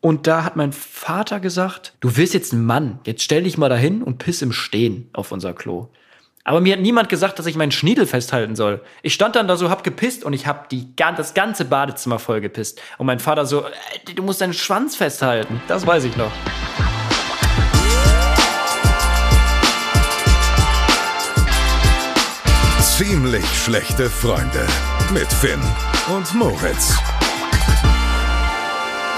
Und da hat mein Vater gesagt, du wirst jetzt ein Mann, jetzt stell dich mal dahin und piss im Stehen auf unser Klo. Aber mir hat niemand gesagt, dass ich meinen Schniedel festhalten soll. Ich stand dann da so, hab gepisst und ich hab die, das ganze Badezimmer voll gepisst. Und mein Vater so, äh, du musst deinen Schwanz festhalten. Das weiß ich noch. Ziemlich schlechte Freunde mit Finn und Moritz.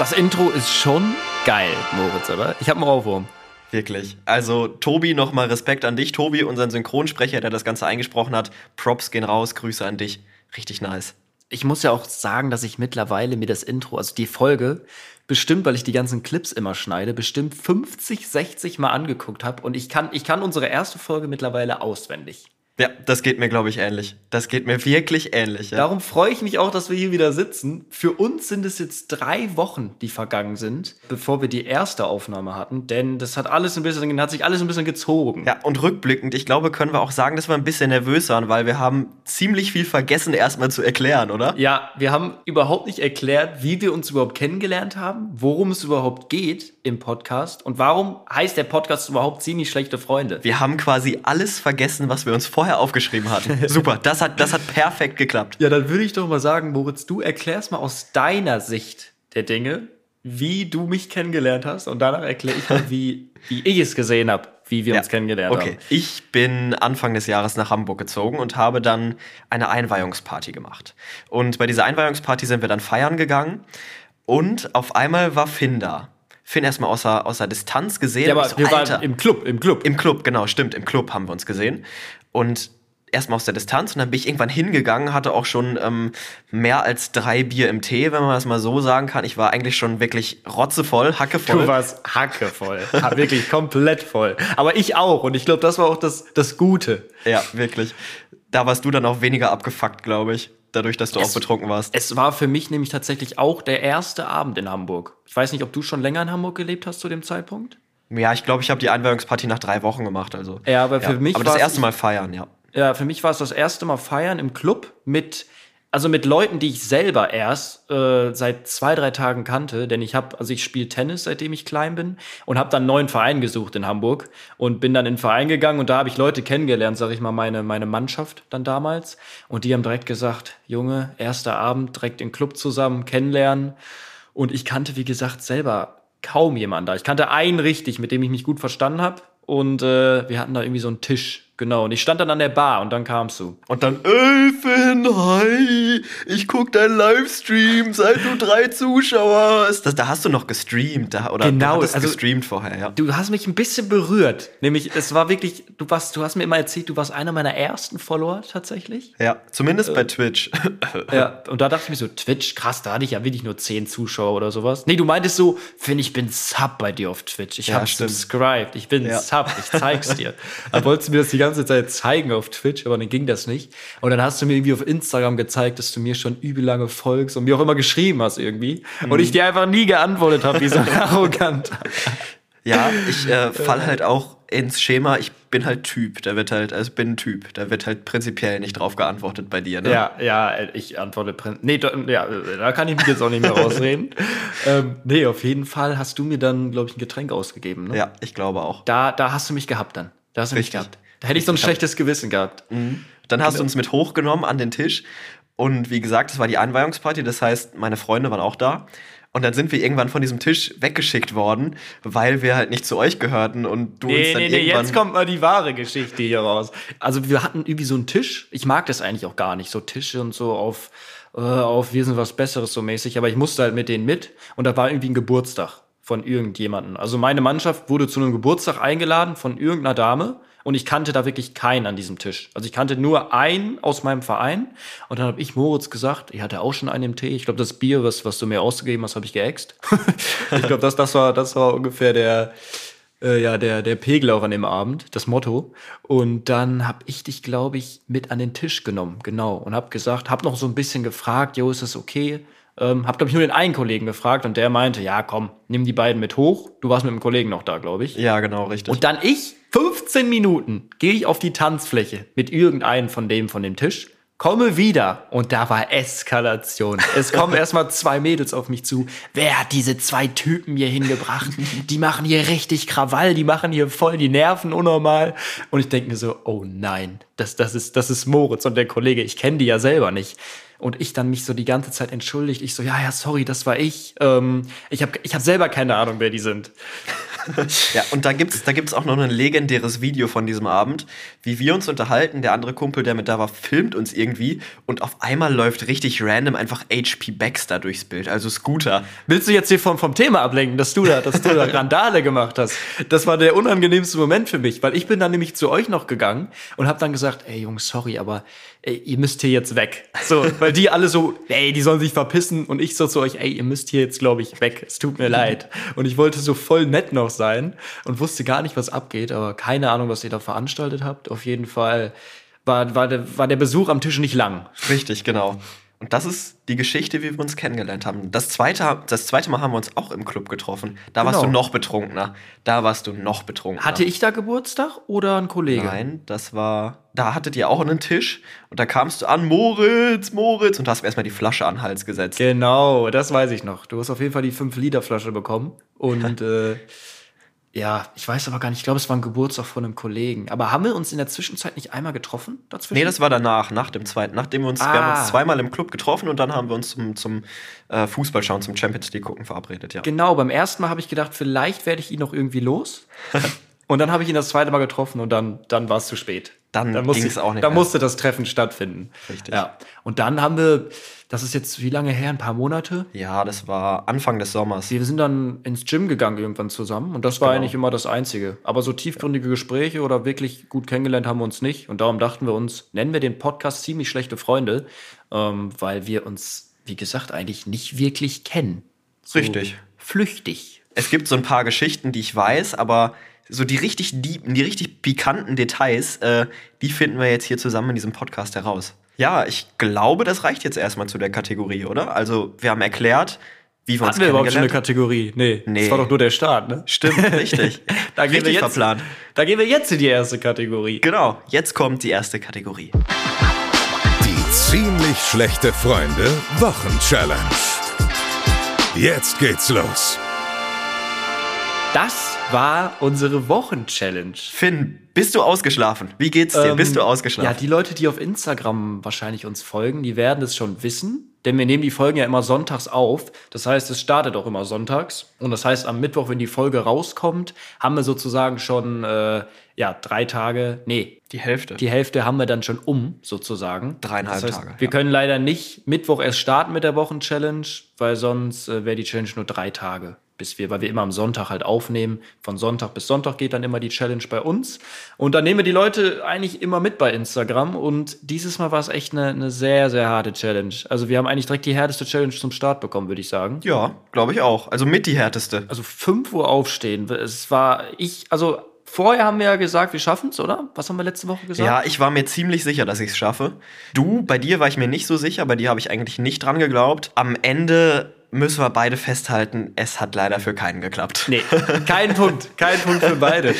Das Intro ist schon geil, Moritz, oder? Ich hab einen Ohrwurm. Wirklich. Also, Tobi, nochmal Respekt an dich. Tobi, unseren Synchronsprecher, der das Ganze eingesprochen hat. Props gehen raus, Grüße an dich. Richtig nice. Ich muss ja auch sagen, dass ich mittlerweile mir das Intro, also die Folge, bestimmt, weil ich die ganzen Clips immer schneide, bestimmt 50, 60 Mal angeguckt habe. Und ich kann, ich kann unsere erste Folge mittlerweile auswendig. Ja, das geht mir, glaube ich, ähnlich. Das geht mir wirklich ähnlich. Ja. Darum freue ich mich auch, dass wir hier wieder sitzen. Für uns sind es jetzt drei Wochen, die vergangen sind, bevor wir die erste Aufnahme hatten. Denn das hat alles ein bisschen, hat sich alles ein bisschen gezogen. Ja, und rückblickend, ich glaube, können wir auch sagen, dass wir ein bisschen nervös waren, weil wir haben ziemlich viel vergessen, erstmal zu erklären, oder? Ja, wir haben überhaupt nicht erklärt, wie wir uns überhaupt kennengelernt haben, worum es überhaupt geht im Podcast und warum heißt der Podcast überhaupt ziemlich schlechte Freunde. Wir haben quasi alles vergessen, was wir uns vorher aufgeschrieben hatten. Super, das hat, das hat perfekt geklappt. Ja, dann würde ich doch mal sagen, Moritz, du erklärst mal aus deiner Sicht der Dinge, wie du mich kennengelernt hast und danach erkläre ich mal, wie, wie ich es gesehen habe, wie wir ja. uns kennengelernt okay. haben. Okay, ich bin Anfang des Jahres nach Hamburg gezogen und habe dann eine Einweihungsparty gemacht. Und bei dieser Einweihungsparty sind wir dann feiern gegangen und auf einmal war Finn da. Finn erstmal außer, außer Distanz gesehen. Ja, aber so, wir waren im Club, im Club. Im Club, genau, stimmt. Im Club haben wir uns gesehen. Und erstmal aus der Distanz und dann bin ich irgendwann hingegangen, hatte auch schon ähm, mehr als drei Bier im Tee, wenn man das mal so sagen kann. Ich war eigentlich schon wirklich rotzevoll, hackevoll. Du warst hackevoll, wirklich komplett voll. Aber ich auch und ich glaube, das war auch das, das Gute. Ja, wirklich. Da warst du dann auch weniger abgefuckt, glaube ich dadurch, dass du es, auch betrunken warst. Es war für mich nämlich tatsächlich auch der erste Abend in Hamburg. Ich weiß nicht, ob du schon länger in Hamburg gelebt hast zu dem Zeitpunkt. Ja, ich glaube, ich habe die Einweihungsparty nach drei Wochen gemacht. Also. Ja, aber für ja. mich Aber das erste Mal feiern, ja. Ja, für mich war es das erste Mal feiern im Club mit also mit Leuten, die ich selber erst äh, seit zwei, drei Tagen kannte, denn ich habe, also ich spiele Tennis, seitdem ich klein bin und habe dann einen neuen Verein gesucht in Hamburg und bin dann in den Verein gegangen und da habe ich Leute kennengelernt, sage ich mal, meine, meine Mannschaft dann damals. Und die haben direkt gesagt, Junge, erster Abend, direkt im Club zusammen, kennenlernen. Und ich kannte, wie gesagt, selber kaum jemanden da. Ich kannte einen richtig, mit dem ich mich gut verstanden habe und äh, wir hatten da irgendwie so einen Tisch Genau, und ich stand dann an der Bar und dann kamst du. Und dann, ey Finn, hi, ich guck deinen Livestream, seit du drei Zuschauer hast. Das, da hast du noch gestreamt, da, oder genau, du hast also, gestreamt vorher, ja. Du hast mich ein bisschen berührt. Nämlich, es war wirklich, du warst, du hast mir immer erzählt, du warst einer meiner ersten Follower tatsächlich. Ja, zumindest äh, bei Twitch. ja, und da dachte ich mir so, Twitch, krass, da hatte ich ja wirklich nur zehn Zuschauer oder sowas. Nee, du meintest so, Finn, ich bin Sub bei dir auf Twitch. Ich ja, habe subscribed, ich bin ja. Sub, ich zeig's dir. Dann wolltest du mir das die ganze ganze Zeit zeigen auf Twitch, aber dann ging das nicht. Und dann hast du mir irgendwie auf Instagram gezeigt, dass du mir schon übel lange folgst und mir auch immer geschrieben hast irgendwie. Mhm. Und ich dir einfach nie geantwortet habe, wie so arrogant. Ja, ich äh, fall halt auch ins Schema, ich bin halt Typ, da wird halt, also bin ein Typ, da wird halt prinzipiell nicht drauf geantwortet bei dir, ne? Ja, ja, ich antworte prinzipiell, nee, da, ja, da kann ich mich jetzt auch nicht mehr rausreden. ähm, nee, auf jeden Fall hast du mir dann, glaube ich, ein Getränk ausgegeben, ne? Ja, ich glaube auch. Da, da hast du mich gehabt dann. Da hast du Richtig. mich gehabt. Da hätte ich so ein schlechtes Gewissen gehabt. Mhm. Dann hast du genau. uns mit hochgenommen an den Tisch. Und wie gesagt, es war die Einweihungsparty, das heißt, meine Freunde waren auch da. Und dann sind wir irgendwann von diesem Tisch weggeschickt worden, weil wir halt nicht zu euch gehörten und du nee, uns dann nee, nee, irgendwann... jetzt kommt mal die wahre Geschichte hier raus. Also wir hatten irgendwie so einen Tisch. Ich mag das eigentlich auch gar nicht, so Tische und so auf, äh, auf wir sind was Besseres so mäßig. Aber ich musste halt mit denen mit und da war irgendwie ein Geburtstag von irgendjemandem. Also meine Mannschaft wurde zu einem Geburtstag eingeladen von irgendeiner Dame und ich kannte da wirklich keinen an diesem Tisch. Also ich kannte nur einen aus meinem Verein. Und dann habe ich Moritz gesagt, ich hatte auch schon einen im Tee. Ich glaube, das Bier, was, was du mir ausgegeben hast, habe ich geäxt. ich glaube, das, das, war, das war ungefähr der, äh, ja, der, der Pegel auch an dem Abend, das Motto. Und dann habe ich dich, glaube ich, mit an den Tisch genommen, genau. Und habe gesagt, habe noch so ein bisschen gefragt, jo, ist das okay? Ähm, hab, glaube ich, nur den einen Kollegen gefragt und der meinte, ja, komm, nimm die beiden mit hoch. Du warst mit dem Kollegen noch da, glaube ich. Ja, genau, richtig. Und dann ich 15 Minuten gehe ich auf die Tanzfläche mit irgendeinem von dem von dem Tisch, Komme wieder und da war Eskalation. Es kommen erstmal zwei Mädels auf mich zu. Wer hat diese zwei Typen hier hingebracht? Die machen hier richtig Krawall, die machen hier voll die Nerven unnormal. Und ich denke mir so, oh nein, das, das, ist, das ist Moritz und der Kollege, ich kenne die ja selber nicht. Und ich dann mich so die ganze Zeit entschuldigt. Ich so, ja, ja, sorry, das war ich. Ähm, ich habe ich hab selber keine Ahnung, wer die sind. ja, und da gibt's, da gibt's auch noch ein legendäres Video von diesem Abend, wie wir uns unterhalten. Der andere Kumpel, der mit da war, filmt uns irgendwie und auf einmal läuft richtig random einfach HP Baxter durchs Bild, also Scooter. Willst du jetzt hier vom, vom Thema ablenken, dass du da, dass du da Randale gemacht hast? Das war der unangenehmste Moment für mich, weil ich bin dann nämlich zu euch noch gegangen und habe dann gesagt, ey Jungs, sorry, aber ey, ihr müsst hier jetzt weg. So, weil die alle so, ey, die sollen sich verpissen und ich so zu euch, ey, ihr müsst hier jetzt, glaube ich, weg. Es tut mir leid. Und ich wollte so voll nett noch sein und wusste gar nicht, was abgeht, aber keine Ahnung, was ihr da veranstaltet habt. Auf jeden Fall war, war, der, war der Besuch am Tisch nicht lang. Richtig, genau. Und das ist die Geschichte, wie wir uns kennengelernt haben. Das zweite, das zweite Mal haben wir uns auch im Club getroffen. Da genau. warst du noch betrunkener. Da warst du noch betrunkener. Hatte ich da Geburtstag oder ein Kollege? Nein, das war. Da hattet ihr auch einen Tisch und da kamst du an, Moritz, Moritz, und hast mir erstmal die Flasche an den Hals gesetzt. Genau, das weiß ich noch. Du hast auf jeden Fall die 5-Liter-Flasche bekommen. Und äh, ja, ich weiß aber gar nicht. Ich glaube, es war ein Geburtstag von einem Kollegen. Aber haben wir uns in der Zwischenzeit nicht einmal getroffen? Dazwischen? Nee, das war danach, nach dem zweiten. Nachdem wir uns, ah. wir haben uns ah. zweimal im Club getroffen und dann haben wir uns zum, zum äh, Fußballschauen, zum Champions League gucken verabredet, ja. Genau, beim ersten Mal habe ich gedacht, vielleicht werde ich ihn noch irgendwie los. und dann habe ich ihn das zweite Mal getroffen und dann, dann war es zu spät. Dann, dann ging es auch nicht. Da musste das Treffen stattfinden. Richtig. Ja. Und dann haben wir das ist jetzt wie lange her? Ein paar Monate? Ja, das war Anfang des Sommers. Wir sind dann ins Gym gegangen irgendwann zusammen und das war genau. eigentlich immer das Einzige. Aber so tiefgründige Gespräche oder wirklich gut kennengelernt haben wir uns nicht. Und darum dachten wir uns, nennen wir den Podcast ziemlich schlechte Freunde, ähm, weil wir uns, wie gesagt, eigentlich nicht wirklich kennen. So Richtig. Flüchtig. Es gibt so ein paar Geschichten, die ich weiß, aber so die richtig diepen, die richtig pikanten Details, äh, die finden wir jetzt hier zusammen in diesem Podcast heraus. Ja, ich glaube, das reicht jetzt erstmal zu der Kategorie, oder? Also, wir haben erklärt, wie wir uns Hatten wir überhaupt schon eine Kategorie? Nee, nee. Das war doch nur der Start, ne? Stimmt, richtig. da gehen richtig wir jetzt, verplant. Da gehen wir jetzt in die erste Kategorie. Genau, jetzt kommt die erste Kategorie. Die ziemlich schlechte Freunde Wochenchallenge. Jetzt geht's los. Das war unsere Wochenchallenge. Finn, bist du ausgeschlafen? Wie geht's dir? Ähm, bist du ausgeschlafen? Ja, die Leute, die auf Instagram wahrscheinlich uns folgen, die werden es schon wissen. Denn wir nehmen die Folgen ja immer sonntags auf. Das heißt, es startet auch immer sonntags. Und das heißt, am Mittwoch, wenn die Folge rauskommt, haben wir sozusagen schon äh, ja, drei Tage, nee. Die Hälfte. Die Hälfte haben wir dann schon um, sozusagen. Dreieinhalb das heißt, Tage. Wir ja. können leider nicht Mittwoch erst starten mit der Wochenchallenge, weil sonst äh, wäre die Challenge nur drei Tage bis wir, weil wir immer am Sonntag halt aufnehmen. Von Sonntag bis Sonntag geht dann immer die Challenge bei uns. Und dann nehmen wir die Leute eigentlich immer mit bei Instagram. Und dieses Mal war es echt eine, eine sehr, sehr harte Challenge. Also wir haben eigentlich direkt die härteste Challenge zum Start bekommen, würde ich sagen. Ja, glaube ich auch. Also mit die härteste. Also 5 Uhr aufstehen. Es war ich, also Vorher haben wir ja gesagt, wir schaffen es, oder? Was haben wir letzte Woche gesagt? Ja, ich war mir ziemlich sicher, dass ich es schaffe. Du, bei dir war ich mir nicht so sicher, bei dir habe ich eigentlich nicht dran geglaubt. Am Ende müssen wir beide festhalten, es hat leider für keinen geklappt. Nee, kein Punkt, kein Punkt für beide.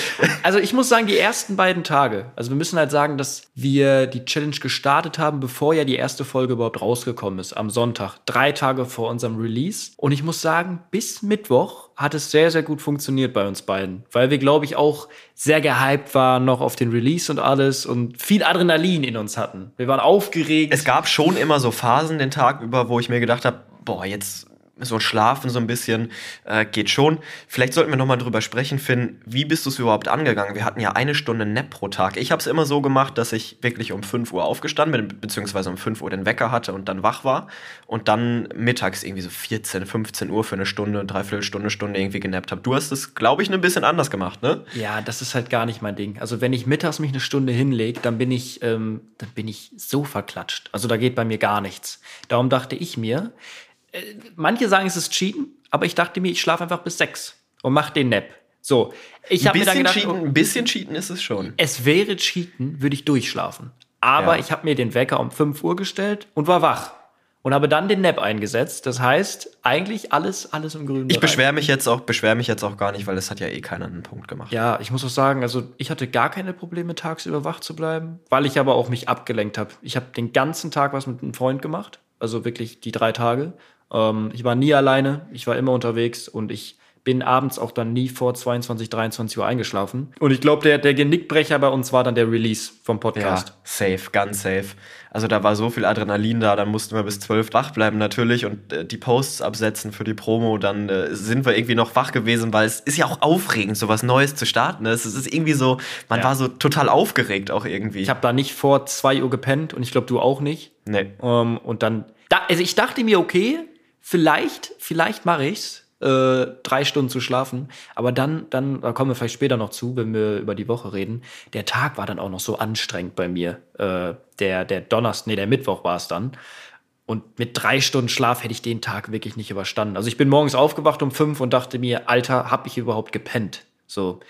Also ich muss sagen, die ersten beiden Tage, also wir müssen halt sagen, dass wir die Challenge gestartet haben, bevor ja die erste Folge überhaupt rausgekommen ist, am Sonntag, drei Tage vor unserem Release. Und ich muss sagen, bis Mittwoch hat es sehr, sehr gut funktioniert bei uns beiden, weil wir, glaube ich, auch sehr gehypt waren noch auf den Release und alles und viel Adrenalin in uns hatten. Wir waren aufgeregt. Es gab schon immer so Phasen den Tag über, wo ich mir gedacht habe, boah, jetzt so schlafen so ein bisschen, äh, geht schon. Vielleicht sollten wir nochmal drüber sprechen, Finn, wie bist du es überhaupt angegangen? Wir hatten ja eine Stunde Nap pro Tag. Ich habe es immer so gemacht, dass ich wirklich um 5 Uhr aufgestanden bin, beziehungsweise um 5 Uhr den Wecker hatte und dann wach war und dann mittags irgendwie so 14, 15 Uhr für eine Stunde, dreiviertel Stunde, Stunde irgendwie genappt habe. Du hast es, glaube ich, ein bisschen anders gemacht, ne? Ja, das ist halt gar nicht mein Ding. Also wenn ich mittags mich eine Stunde hinlege, dann bin ich, ähm, dann bin ich so verklatscht. Also da geht bei mir gar nichts. Darum dachte ich mir, manche sagen, es ist Cheaten, aber ich dachte mir, ich schlafe einfach bis sechs und mache den Nap. So, ich habe mir dann gedacht, cheaten, ein bisschen Cheaten ist es schon. Es wäre Cheaten, würde ich durchschlafen. Aber ja. ich habe mir den Wecker um 5 Uhr gestellt und war wach. und habe dann den Nap eingesetzt. Das heißt, eigentlich alles, alles im grünen Ich beschwere mich jetzt auch, beschwere mich jetzt auch gar nicht, weil es hat ja eh keiner einen Punkt gemacht. Ja, ich muss auch sagen, also ich hatte gar keine Probleme, tagsüber wach zu bleiben, weil ich aber auch mich abgelenkt habe. Ich habe den ganzen Tag was mit einem Freund gemacht, also wirklich die drei Tage. Ähm, ich war nie alleine, ich war immer unterwegs und ich bin abends auch dann nie vor 22, 23 Uhr eingeschlafen. Und ich glaube, der, der Genickbrecher bei uns war dann der Release vom Ja, Podcast. safe, ganz safe. Also da war so viel Adrenalin da, dann mussten wir bis zwölf wach bleiben natürlich und äh, die Posts absetzen für die Promo. Dann äh, sind wir irgendwie noch wach gewesen, weil es ist ja auch aufregend, so was Neues zu starten. Es ist irgendwie so, man Ja. war so total aufgeregt auch irgendwie. Ich habe da nicht vor 2 Uhr gepennt und ich glaube, du auch nicht. nee. Ähm, und dann, da, also ich dachte mir, okay, vielleicht, vielleicht mache ich's, äh, drei Stunden zu schlafen. Aber dann, dann, da kommen wir vielleicht später noch zu, wenn wir über die Woche reden. Der Tag war dann auch noch so anstrengend bei mir. Äh, der, der Donnerstag, nee, der Mittwoch war es dann. Und mit drei Stunden Schlaf hätte ich den Tag wirklich nicht überstanden. Also ich bin morgens aufgewacht um fünf und dachte mir, Alter, hab ich überhaupt gepennt? So.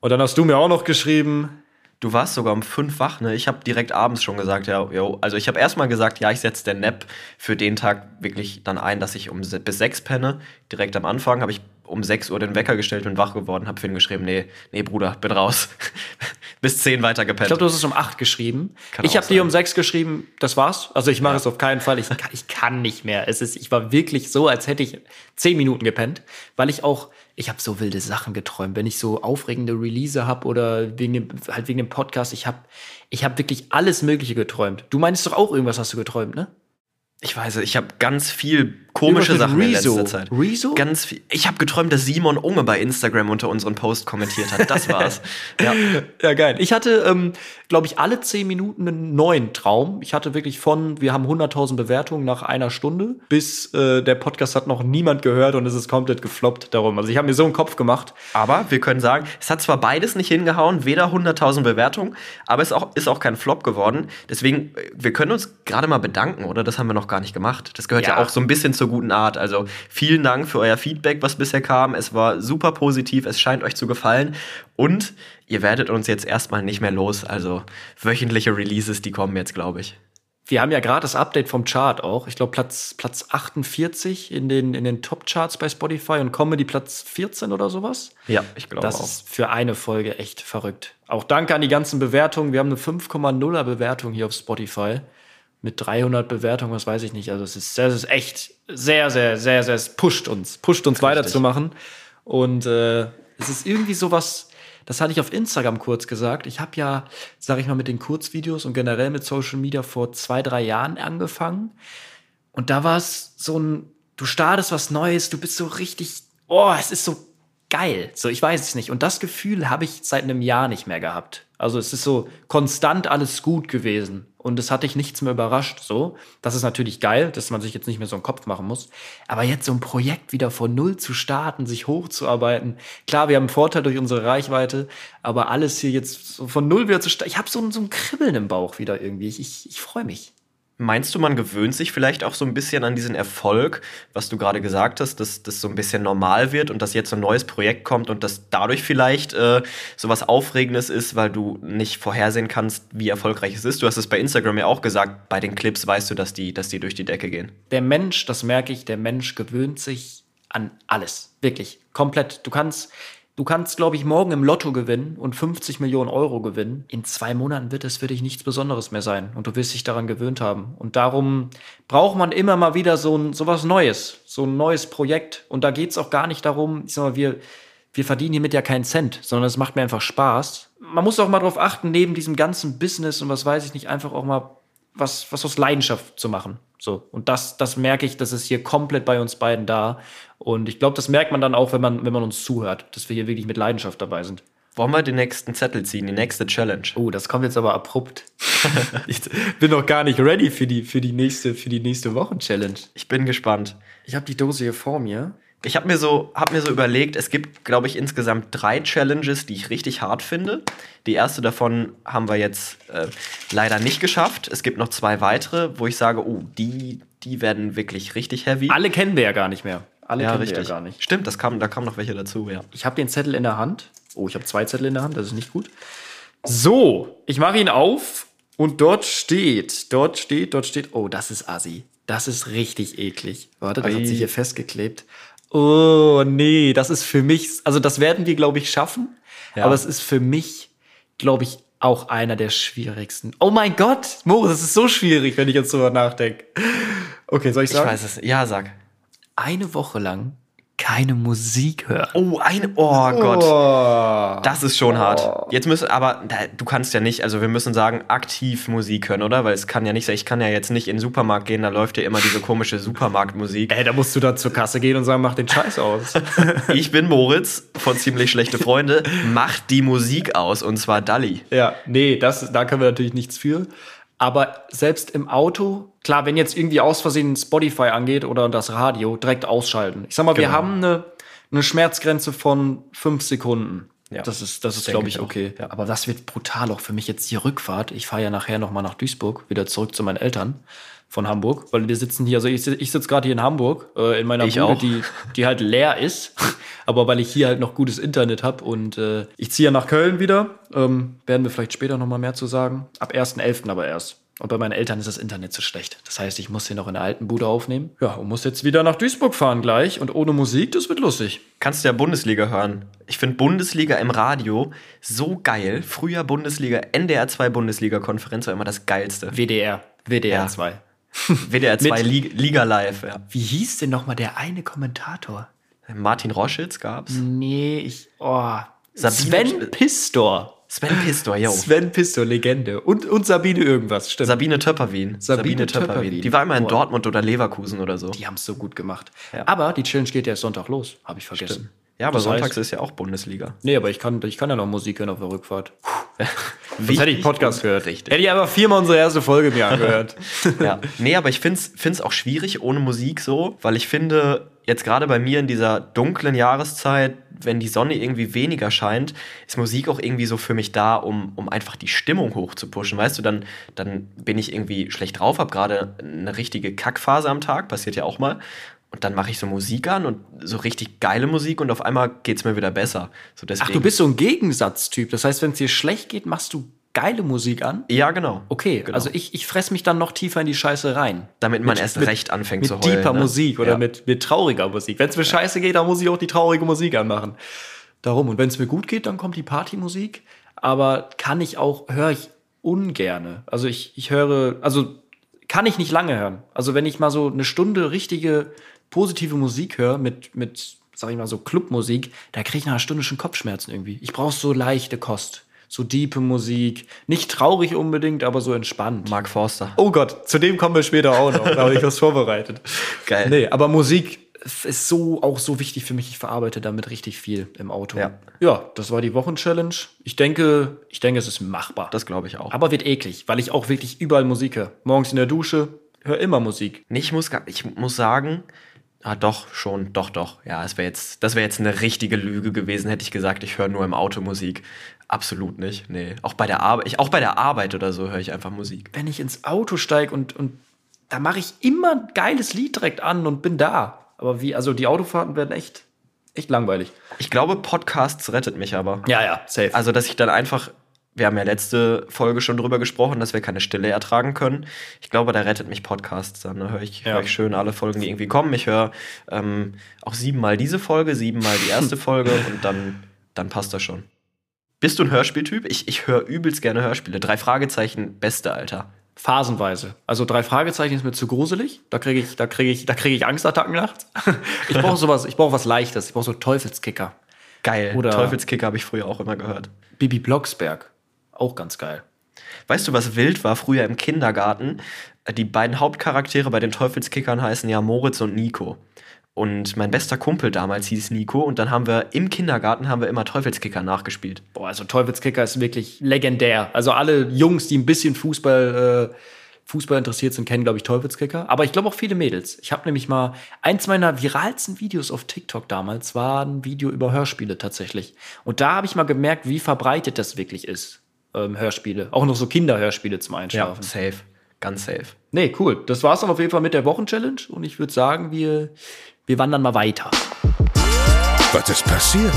Und dann hast du mir auch noch geschrieben, Du warst sogar um fünf wach, ne? Ich habe direkt abends schon gesagt, ja, jo. Also ich habe erstmal gesagt, ja, ich setze den Nap für den Tag wirklich dann ein, dass ich um bis sechs penne. Direkt am Anfang habe ich um sechs Uhr den Wecker gestellt und wach geworden, habe Finn geschrieben, nee, nee, Bruder, bin raus. bis zehn weiter gepennt. Ich glaube, du hast es um 8 geschrieben. Kann ich habe dir um 6 geschrieben, das war's. Also ich mache es auf keinen Fall. Ich kann, ich kann nicht mehr. Es ist, ich war wirklich so, als hätte ich 10 Minuten gepennt, weil ich auch, ich habe so wilde Sachen geträumt. Wenn ich so aufregende Release habe oder wegen dem, halt wegen dem Podcast, ich habe ich hab wirklich alles Mögliche geträumt. Du meinst doch auch irgendwas hast du geträumt, ne? Ich weiß, es, ich habe ganz viel komische Sachen mit in Rezo. letzter Zeit. Rezo? Ganz viel. Ich habe geträumt, dass Simon Unge bei Instagram unter unseren Post kommentiert hat. Das war's. ja. Ja, geil. Ich hatte, ähm, glaube ich, alle zehn Minuten einen neuen Traum. Ich hatte wirklich von, wir haben 100.000 Bewertungen nach einer Stunde, bis äh, der Podcast hat noch niemand gehört und es ist komplett gefloppt darum. Also ich habe mir so einen Kopf gemacht. Aber wir können sagen, es hat zwar beides nicht hingehauen, weder 100.000 Bewertungen, aber es auch, ist auch kein Flop geworden. Deswegen, äh, wir können uns gerade mal bedanken, oder? Das haben wir noch gar nicht gemacht. Das gehört ja. Ja. auch so ein bisschen zur guten Art. Also vielen Dank für euer Feedback, was bisher kam. Es war super positiv, es scheint euch zu gefallen. Und ihr werdet uns jetzt erstmal nicht mehr los. Also wöchentliche Releases, die kommen jetzt, glaube ich. Wir haben ja gerade das Update vom Chart auch. Ich glaube, Platz, Platz 48 in den, in den Top-Charts bei Spotify und Comedy Platz 14 oder sowas. Ja, ich glaube Das auch. ist für eine Folge echt verrückt. Auch danke an die ganzen Bewertungen. Wir haben eine 5,0er Bewertung hier auf Spotify. Mit 300 Bewertungen, was weiß ich nicht. Also es ist, das ist echt sehr, sehr, sehr, sehr, es pusht uns. Pusht uns weiterzumachen. Und äh, es ist irgendwie sowas, das hatte ich auf Instagram kurz gesagt. Ich habe ja, sag ich mal, mit den Kurzvideos und generell mit Social Media vor zwei, drei Jahren angefangen. Und da war es so ein, du startest was Neues, du bist so richtig, oh, es ist so geil. So, ich weiß es nicht. Und das Gefühl habe ich seit einem Jahr nicht mehr gehabt. Also es ist so konstant alles gut gewesen. Und es hat dich nichts mehr überrascht. So, das ist natürlich geil, dass man sich jetzt nicht mehr so einen Kopf machen muss. Aber jetzt so ein Projekt wieder von null zu starten, sich hochzuarbeiten. Klar, wir haben einen Vorteil durch unsere Reichweite, aber alles hier jetzt so von null wieder zu starten. Ich habe so, ein- so ein Kribbeln im Bauch wieder irgendwie. Ich, ich, ich freue mich. Meinst du, man gewöhnt sich vielleicht auch so ein bisschen an diesen Erfolg, was du gerade gesagt hast, dass das so ein bisschen normal wird und dass jetzt ein neues Projekt kommt und dass dadurch vielleicht äh, so was Aufregendes ist, weil du nicht vorhersehen kannst, wie erfolgreich es ist? Du hast es bei Instagram ja auch gesagt, bei den Clips weißt du, dass die, dass die durch die Decke gehen. der Mensch, das merke ich, der Mensch gewöhnt sich an alles. Wirklich. Komplett. Du kannst, du kannst, glaube ich, morgen im Lotto gewinnen und 50 Millionen Euro gewinnen. In zwei Monaten wird es für dich nichts Besonderes mehr sein. Und du wirst dich daran gewöhnt haben. Und darum braucht man immer mal wieder so, ein, so was Neues. So ein neues Projekt. Und da geht es auch gar nicht darum, ich sag mal, wir, wir verdienen hiermit ja keinen Cent, sondern es macht mir einfach Spaß. Man muss auch mal darauf achten, neben diesem ganzen Business und was weiß ich nicht, einfach auch mal was, was aus Leidenschaft zu machen. So. Und das, das merke ich, das ist hier komplett bei uns beiden da. Und ich glaube, das merkt man dann auch, wenn man, wenn man uns zuhört, dass wir hier wirklich mit Leidenschaft dabei sind. Wollen wir den nächsten Zettel ziehen, die nächste Challenge? Oh, das kommt jetzt aber abrupt. ich bin noch gar nicht ready für die, für die nächste, für die nächste Wochen-Challenge. Ich bin gespannt. Ich habe die Dose hier vor mir. Ich habe mir, so, hab mir so überlegt, es gibt, glaube ich, insgesamt drei Challenges, die ich richtig hart finde. Die erste davon haben wir jetzt äh, leider nicht geschafft. Es gibt noch zwei weitere, wo ich sage, oh, die, die werden wirklich richtig heavy. Alle kennen wir ja gar nicht mehr. Alle ja, kennen richtig. wir ja gar nicht. Stimmt, das kam, da kamen noch welche dazu, ja. Ich habe den Zettel in der Hand. Oh, ich habe zwei Zettel in der Hand, das ist nicht gut. So, ich mache ihn auf und dort steht, dort steht, dort steht, oh, das ist assi. Das ist richtig eklig. Warte, das Ei. hat sich hier festgeklebt. Oh, nee, das ist für mich, also das werden wir, glaube ich, schaffen. Ja. Aber es ist für mich, glaube ich, auch einer der schwierigsten. Oh mein Gott, Moritz, das ist so schwierig, wenn ich jetzt drüber nachdenke. Okay, soll ich Ich sagen? weiß es. Ja, sag. Eine Woche lang keine Musik hören. Oh, ein. Oh Gott. Oh. Das ist schon hart. Jetzt müssen, aber du kannst ja nicht, also wir müssen sagen, aktiv Musik hören, oder? Weil es kann ja nicht sein, ich kann ja jetzt nicht in den Supermarkt gehen, da läuft ja immer diese komische Supermarktmusik. Ey, da musst du dann zur Kasse gehen und sagen, mach den Scheiß aus. Ich bin Moritz von Ziemlich Schlechte Freunde, macht die Musik aus und zwar Dalli. Ja, nee, das, da können wir natürlich nichts für. Aber selbst im Auto, klar, wenn jetzt irgendwie aus Versehen Spotify angeht oder das Radio, direkt ausschalten. Ich sag mal, wir Genau. haben eine, eine Schmerzgrenze von fünf Sekunden. Ja, das ist, das ist glaube ich okay. Ja. Aber das wird brutal auch für mich jetzt die Rückfahrt. Ich fahre ja nachher noch mal nach Duisburg, wieder zurück zu meinen Eltern von Hamburg, weil wir sitzen hier, also ich, ich sitze gerade hier in Hamburg, äh, in meiner Ich Bude, auch. die, die halt leer ist, aber weil ich hier halt noch gutes Internet habe und äh, ich ziehe ja nach Köln wieder, ähm, werden wir vielleicht später noch mal mehr zu sagen, ab 1.11. aber erst. Und bei meinen Eltern ist das Internet zu schlecht. Das heißt, ich muss hier noch in der alten Bude aufnehmen. Ja, und muss jetzt wieder nach Duisburg fahren gleich. Und ohne Musik, das wird lustig. Kannst du ja Bundesliga hören. Ich finde Bundesliga im Radio so geil. Früher Bundesliga, NDR 2 Bundesliga-Konferenz war immer das geilste. WDR. WDR Ja. 2. WDR 2 Mit- Liga, Live, ja. Wie hieß denn noch mal der eine Kommentator? Martin Roschitz gab's. Nee, ich. Oh. Sabine- Sven Pistor. Sven Pistor, jo. Sven Pistor, Legende. Und, und Sabine irgendwas, stimmt. Sabine Töpperwien. Sabine Töpperwien. Die war immer in. Dortmund oder Leverkusen oder so. die haben es so gut gemacht. Ja. Aber die Challenge geht ja Sonntag los. Habe ich vergessen. Ja, aber Das sonntags heißt- ist ja auch Bundesliga. Nee, aber ich kann, ich kann ja noch Musik hören auf der Rückfahrt. Sonst hätte ich Podcast gehört. richtig. Hätte ich aber viermal unsere erste Folge mir angehört. Ja. Nee, aber ich find's, find's auch schwierig ohne Musik so, weil ich finde, jetzt gerade bei mir in dieser dunklen Jahreszeit, wenn die Sonne irgendwie weniger scheint, ist Musik auch irgendwie so für mich da, um, um einfach die Stimmung hochzupushen. Weißt du, dann, dann bin ich irgendwie schlecht drauf, habe gerade eine richtige Kackphase am Tag, passiert ja auch mal. Und dann mache ich so Musik an und so richtig geile Musik und auf einmal geht's mir wieder besser. So deswegen, Ach, du bist so ein Gegensatztyp. Das heißt, wenn es dir schlecht geht, machst du geile Musik an? Ja, genau. Okay, Genau. also ich, ich fress mich dann noch tiefer in die Scheiße rein. Damit man erst recht anfängt mit zu heulen. deeper ne? Musik oder Ja. mit, mit trauriger Musik. Wenn es mir scheiße geht, dann muss ich auch die traurige Musik anmachen. Darum. Und wenn es mir gut geht, dann kommt die Partymusik. Aber kann ich auch, höre ich ungerne. Also ich, ich höre, also kann ich nicht lange hören. Also wenn ich mal so eine Stunde richtige positive Musik höre mit, mit, sag ich mal so Clubmusik, da kriege ich nach einer Stunde schon Kopfschmerzen irgendwie. Ich brauche so leichte Kost. So diepe Musik. Nicht traurig unbedingt, aber so entspannt. Mark Forster. Oh Gott, zu dem kommen wir später auch noch. Da habe ich was vorbereitet. Geil. Nee, aber Musik ist so auch so wichtig für mich. Ich verarbeite damit richtig viel im Auto. Ja. ja das war die Wochenchallenge. Ich denke, ich denke, es ist machbar. Das glaube ich auch. aber wird eklig, weil ich auch wirklich überall Musik höre. Morgens in der Dusche, höre immer Musik. Nee, ich muss, ich muss sagen, ah, doch, schon, doch, doch. Ja, es wäre jetzt, das wäre jetzt eine richtige Lüge gewesen, hätte ich gesagt, ich höre nur im Auto Musik. Absolut nicht. Nee. Auch bei der Arbeit, ich, auch bei der Arbeit oder so höre ich einfach Musik. Wenn ich ins Auto steige und, und da mache ich immer ein geiles Lied direkt an und bin da. Aber wie, also die Autofahrten werden echt, echt langweilig. Ich glaube, Podcasts rettet mich aber. Ja, ja, safe. Also, dass ich dann einfach, wir haben ja letzte Folge schon drüber gesprochen, dass wir keine Stille ertragen können. Ich glaube, da rettet mich Podcasts. Dann höre ich, Ja. hör ich schön alle Folgen, die irgendwie kommen. Ich höre ähm, auch siebenmal diese Folge, siebenmal die erste Folge und dann, dann passt das schon. Bist du ein Hörspieltyp? Ich, ich höre übelst gerne Hörspiele. Drei Fragezeichen, beste, Alter. Phasenweise. Also drei Fragezeichen ist mir zu gruselig. Da kriege ich, da kriege ich, da kriege ich Angstattacken nachts. Ich brauche sowas, ich brauche was Leichtes. Ich brauche so Teufelskicker. Geil. Oder- Teufelskicker habe ich früher auch immer gehört. Bibi Blocksberg. Auch ganz geil. Weißt du, was wild war früher im Kindergarten? Äh, Die beiden Hauptcharaktere bei den Teufelskickern heißen ja Moritz und Nico. Und mein bester Kumpel damals hieß Nico und dann haben wir im Kindergarten haben wir immer Teufelskicker nachgespielt. Boah, also Teufelskicker ist wirklich legendär. Also alle Jungs, die ein bisschen Fußball, äh, Fußball interessiert sind, kennen, glaube ich, Teufelskicker. Aber ich glaube auch viele Mädels. Ich habe nämlich mal eins meiner viralsten Videos auf TikTok damals war ein Video über Hörspiele tatsächlich. Und da habe ich mal gemerkt, wie verbreitet das wirklich ist. Ähm, Hörspiele. Auch noch so Kinderhörspiele zum Einschlafen. safe. Ganz safe. Nee, cool. Das war's dann auf jeden Fall mit der Wochenchallenge. Und ich würde sagen, wir, wir wandern mal weiter. Was ist passiert?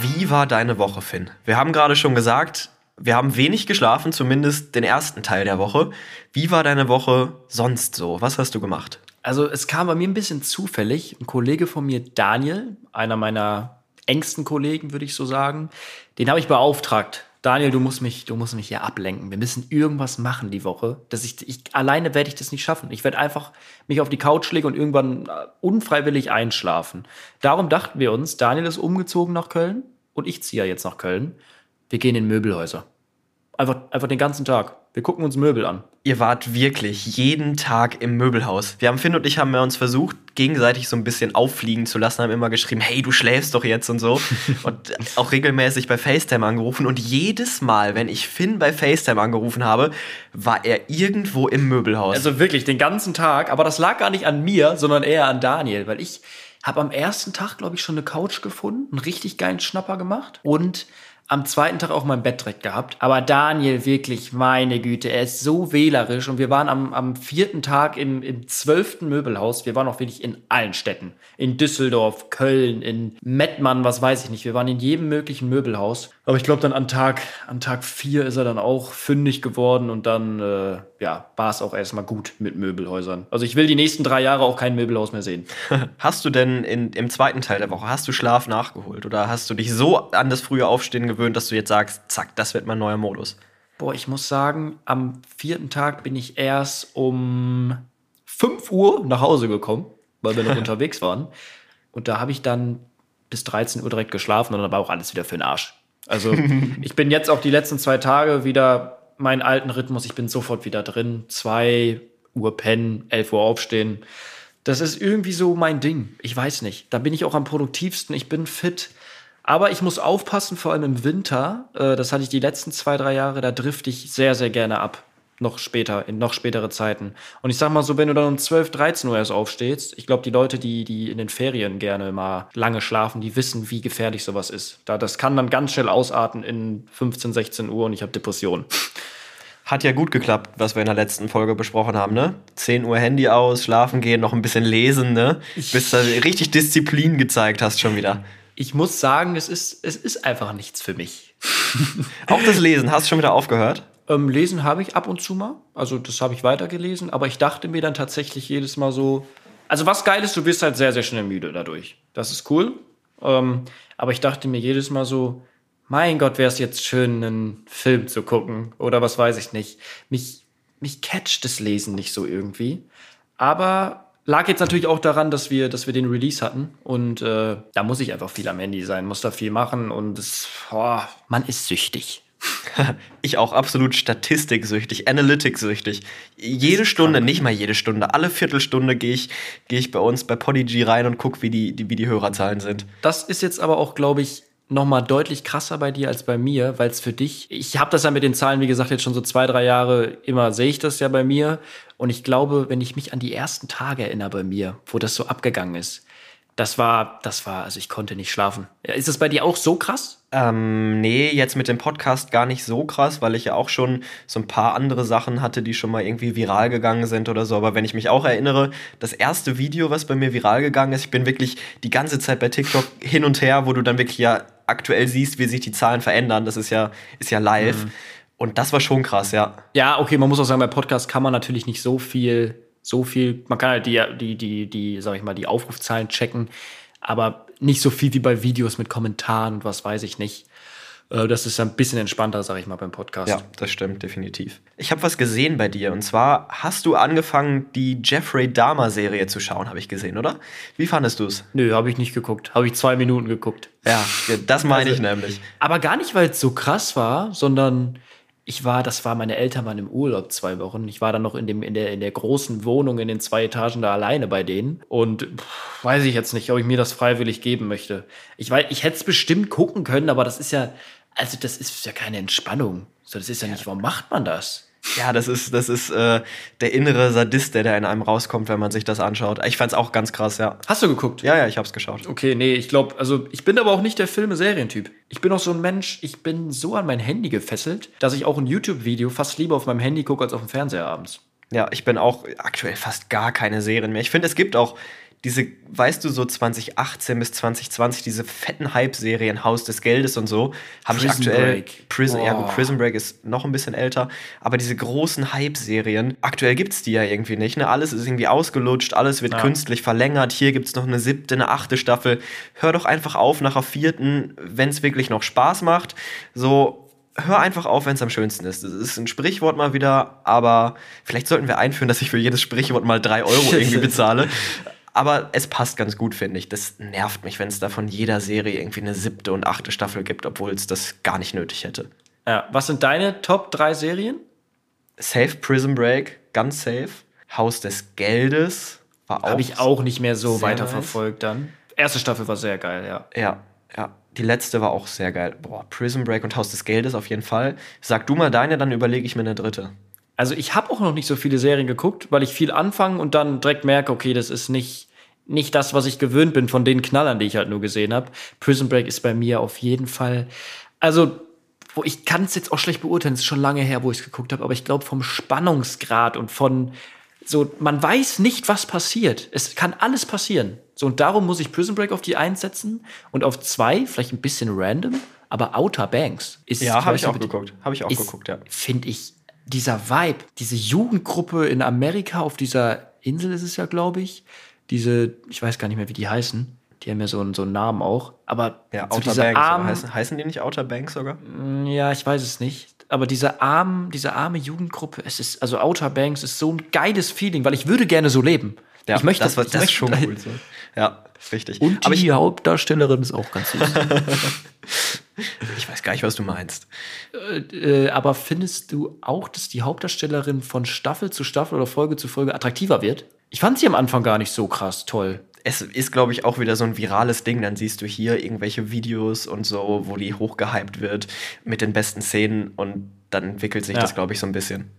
Wie war deine Woche, Finn? Wir haben gerade schon gesagt, Wir haben wenig geschlafen, zumindest den ersten Teil der Woche. Wie war deine Woche sonst so? Was hast du gemacht? Also es kam bei mir ein bisschen zufällig. Ein Kollege von mir, Daniel, einer meiner engsten Kollegen, würde ich so sagen, den habe ich beauftragt. Daniel, du musst mich, du musst mich hier ablenken. Wir müssen irgendwas machen die Woche. Dass ich, ich alleine werde ich das nicht schaffen. Ich werde einfach mich auf die Couch legen und irgendwann äh, unfreiwillig einschlafen. Darum dachten wir uns, Daniel ist umgezogen nach Köln und ich ziehe jetzt nach Köln. Wir gehen in Möbelhäuser. Einfach, einfach den ganzen Tag. Wir gucken uns Möbel an. Ihr wart wirklich jeden Tag im Möbelhaus. Wir haben Finn und ich haben uns versucht, gegenseitig so ein bisschen auffliegen zu lassen, haben immer geschrieben, hey, du schläfst doch jetzt und so. und auch regelmäßig bei FaceTime angerufen. Und jedes Mal, wenn ich Finn bei FaceTime angerufen habe, war er irgendwo im Möbelhaus. Also wirklich den ganzen Tag. Aber das lag gar nicht an mir, sondern eher an Daniel, weil ich habe am ersten Tag, glaube ich, schon eine Couch gefunden, einen richtig geilen Schnapper gemacht und am zweiten Tag auch mein Bett direkt gehabt. Aber Daniel, wirklich, meine Güte, er ist so wählerisch. Und wir waren am, am vierten Tag im, im zwölften Möbelhaus. Wir waren auch wirklich in allen Städten. In Düsseldorf, Köln, in Mettmann, was weiß ich nicht. Wir waren in jedem möglichen Möbelhaus. Aber ich glaube, dann an Tag, an Tag vier ist er dann auch fündig geworden. Und dann, äh, ja, war es auch erstmal gut mit Möbelhäusern. Also ich will die nächsten drei Jahre auch kein Möbelhaus mehr sehen. Hast du denn in, im zweiten Teil der Woche, hast du Schlaf nachgeholt? Oder hast du dich so an das frühe Aufstehen gewöhnt, dass du jetzt sagst, zack, das wird mein neuer Modus? Boah, ich muss sagen, am vierten Tag bin ich erst um 5 Uhr nach Hause gekommen, weil wir noch unterwegs waren. Und da habe ich dann bis 13 Uhr direkt geschlafen und dann war auch alles wieder für den Arsch. Also ich bin jetzt auch die letzten zwei Tage wieder meinen alten Rhythmus. Ich bin sofort wieder drin. 2 Uhr pennen, 11 Uhr aufstehen. Das ist irgendwie so mein Ding. Ich weiß nicht. Da bin ich auch am produktivsten. Ich bin fit. Aber ich muss aufpassen, vor allem im Winter. Äh, das hatte ich die letzten zwei, drei Jahre. Da drifte ich sehr, sehr gerne ab. Noch später, in noch spätere Zeiten. Und ich sag mal so, wenn du dann um 12, 13 Uhr erst aufstehst, ich glaube, die Leute, die, die in den Ferien gerne mal lange schlafen, die wissen, wie gefährlich sowas ist. Da, das kann dann ganz schnell ausarten in 15, 16 Uhr und ich habe Depressionen. Hat ja gut geklappt, was wir in der letzten Folge besprochen haben, ne? 10 Uhr Handy aus, schlafen gehen, noch ein bisschen lesen, ne? Bis du richtig Disziplin gezeigt hast schon wieder. Ich muss sagen, es ist, es ist einfach nichts für mich. Auch das Lesen, hast du schon wieder aufgehört? Ähm, lesen habe ich ab und zu mal. Also das habe ich weitergelesen. Aber ich dachte mir dann tatsächlich jedes Mal so, also was geil ist, du wirst halt sehr, sehr schnell müde dadurch. Das ist cool. Ähm, aber ich dachte mir jedes Mal so, mein Gott, wäre es jetzt schön, einen Film zu gucken oder was weiß ich nicht. Mich, mich catcht das Lesen nicht so irgendwie. Aber lag jetzt natürlich auch daran, dass wir, dass wir den Release hatten und äh, da muss ich einfach viel am Handy sein, muss da viel machen und es, oh, man ist süchtig. ich auch absolut statistiksüchtig, analyticsüchtig. Jede Stunde, nicht mal jede Stunde, alle Viertelstunde gehe ich, geh ich bei uns bei Podigy rein und gucke, wie die, die, wie die Hörerzahlen sind. Das ist jetzt aber auch, glaube ich, noch mal deutlich krasser bei dir als bei mir, weil es für dich, ich habe das ja mit den Zahlen, wie gesagt, jetzt schon so zwei, drei Jahre, immer sehe ich das ja bei mir. Und ich glaube, wenn ich mich an die ersten Tage erinnere bei mir, wo das so abgegangen ist, das war, das war, also ich konnte nicht schlafen. Ist es bei dir auch so krass? Ähm, nee, jetzt mit dem Podcast gar nicht so krass, weil ich ja auch schon so ein paar andere Sachen hatte, die schon mal irgendwie viral gegangen sind oder so. Aber wenn ich mich auch erinnere, das erste Video, was bei mir viral gegangen ist, ich bin wirklich die ganze Zeit bei TikTok hin und her, wo du dann wirklich ja aktuell siehst, wie sich die Zahlen verändern. Das ist ja, ist ja live. Mhm. Und das war schon krass, ja. Ja, okay, man muss auch sagen, bei Podcast kann man natürlich nicht so viel so viel, man kann halt die, die, die, die, sag ich mal, die Aufrufzahlen checken, aber nicht so viel wie bei Videos mit Kommentaren und was weiß ich nicht. Äh, das ist ein bisschen entspannter, sag ich mal, beim Podcast. Ja, das stimmt, definitiv. Ich habe was gesehen bei dir und zwar hast du angefangen, die Jeffrey Dahmer-Serie zu schauen, habe ich gesehen, oder? Wie fandest du es? Nö, habe ich nicht geguckt. Habe ich zwei Minuten geguckt. Ja, das meine also, ich nämlich. Aber gar nicht, weil es so krass war, sondern ich war, das war, meine Eltern waren im Urlaub zwei Wochen. Ich war dann noch in, dem, in, der, in der großen Wohnung in den zwei Etagen da alleine bei denen. Und pff, weiß ich jetzt nicht, ob ich mir das freiwillig geben möchte. Ich weiß, ich hätte es bestimmt gucken können, aber das ist ja, also das ist ja keine Entspannung. So, das ist ja nicht, warum macht man das? Ja, das ist, das ist äh, der innere Sadist, der da in einem rauskommt, wenn man sich das anschaut. Ich fand's auch ganz krass, ja. Hast du geguckt? Ja, ja, ich hab's geschaut. Okay, nee, ich glaube, also ich bin aber auch nicht der Filme-Serientyp. Ich bin auch so ein Mensch, ich bin so an mein Handy gefesselt, dass ich auch ein YouTube-Video fast lieber auf meinem Handy gucke als auf dem Fernseher abends. Ja, ich bin auch aktuell fast gar keine Serien mehr. Ich finde, es gibt auch diese, weißt du, so 2018 bis 2020, diese fetten Hype-Serien, Haus des Geldes und so, habe ich Prison aktuell. Break. Prison, ja, gut. Prison Break ist noch ein bisschen älter, aber diese großen Hype-Serien, aktuell gibt's die ja irgendwie nicht. Ne? Alles ist irgendwie ausgelutscht, alles wird Ja. künstlich verlängert. Hier gibt's noch eine siebte, eine achte Staffel. Hör doch einfach auf nach der vierten, wenn es wirklich noch Spaß macht. So, hör einfach auf, wenn es am schönsten ist. Das ist ein Sprichwort mal wieder, aber vielleicht sollten wir einführen, dass ich für jedes Sprichwort mal drei Euro irgendwie bezahle. Aber es passt ganz gut, finde ich. Das nervt mich, wenn es da von jeder Serie irgendwie eine siebte und achte Staffel gibt, obwohl es das gar nicht nötig hätte. Ja, was sind deine Top 3 Serien? Safe Prison Break, ganz safe. Haus des Geldes war auch. Habe ich auch nicht mehr so weiterverfolgt dann. Erste Staffel war sehr geil, ja. Ja, ja. Die letzte war auch sehr geil. Boah, Prison Break und Haus des Geldes auf jeden Fall. Sag du mal deine, dann überlege ich mir eine dritte. Also ich habe auch noch nicht so viele Serien geguckt, weil ich viel anfange und dann direkt merke, okay, das ist nicht, nicht das, was ich gewöhnt bin von den Knallern, die ich halt nur gesehen habe. Prison Break ist bei mir auf jeden Fall, also wo ich kann es jetzt auch schlecht beurteilen, es ist schon lange her, wo ich es geguckt habe, aber ich glaube vom Spannungsgrad und von so, man weiß nicht, was passiert. Es kann alles passieren. So, und darum muss ich Prison Break auf die eins setzen und auf zwei, vielleicht ein bisschen random, aber Outer Banks ist Ja, habe ich auch geguckt. Habe ich auch ist, geguckt, ja. Finde ich, dieser Vibe, diese Jugendgruppe in Amerika auf dieser Insel ist es ja, glaube ich. Diese, ich weiß gar nicht mehr, wie die heißen. Die haben ja so einen, so einen Namen auch. Aber Ja, so Outer diese Banks. armen, heißen, heißen die nicht Outer Banks sogar? ja, ich weiß es nicht. Aber diese armen, diese arme Jugendgruppe, es ist, also Outer Banks ist so ein geiles Feeling, weil ich würde gerne so leben. Ich möchte das, das ist möchte- schon cool. So. Ja, richtig. Und die Aber ich, Hauptdarstellerin ist auch ganz süß. ich weiß gar nicht, was du meinst. äh, aber findest du auch, dass die Hauptdarstellerin von Staffel zu Staffel oder Folge zu Folge attraktiver wird? Ich fand sie am Anfang gar nicht so krass toll. Es ist, glaube ich, auch wieder so ein virales Ding. Dann siehst du hier irgendwelche Videos und so, wo die hochgehypt wird mit den besten Szenen und dann entwickelt sich Ja. das, glaube ich, so ein bisschen.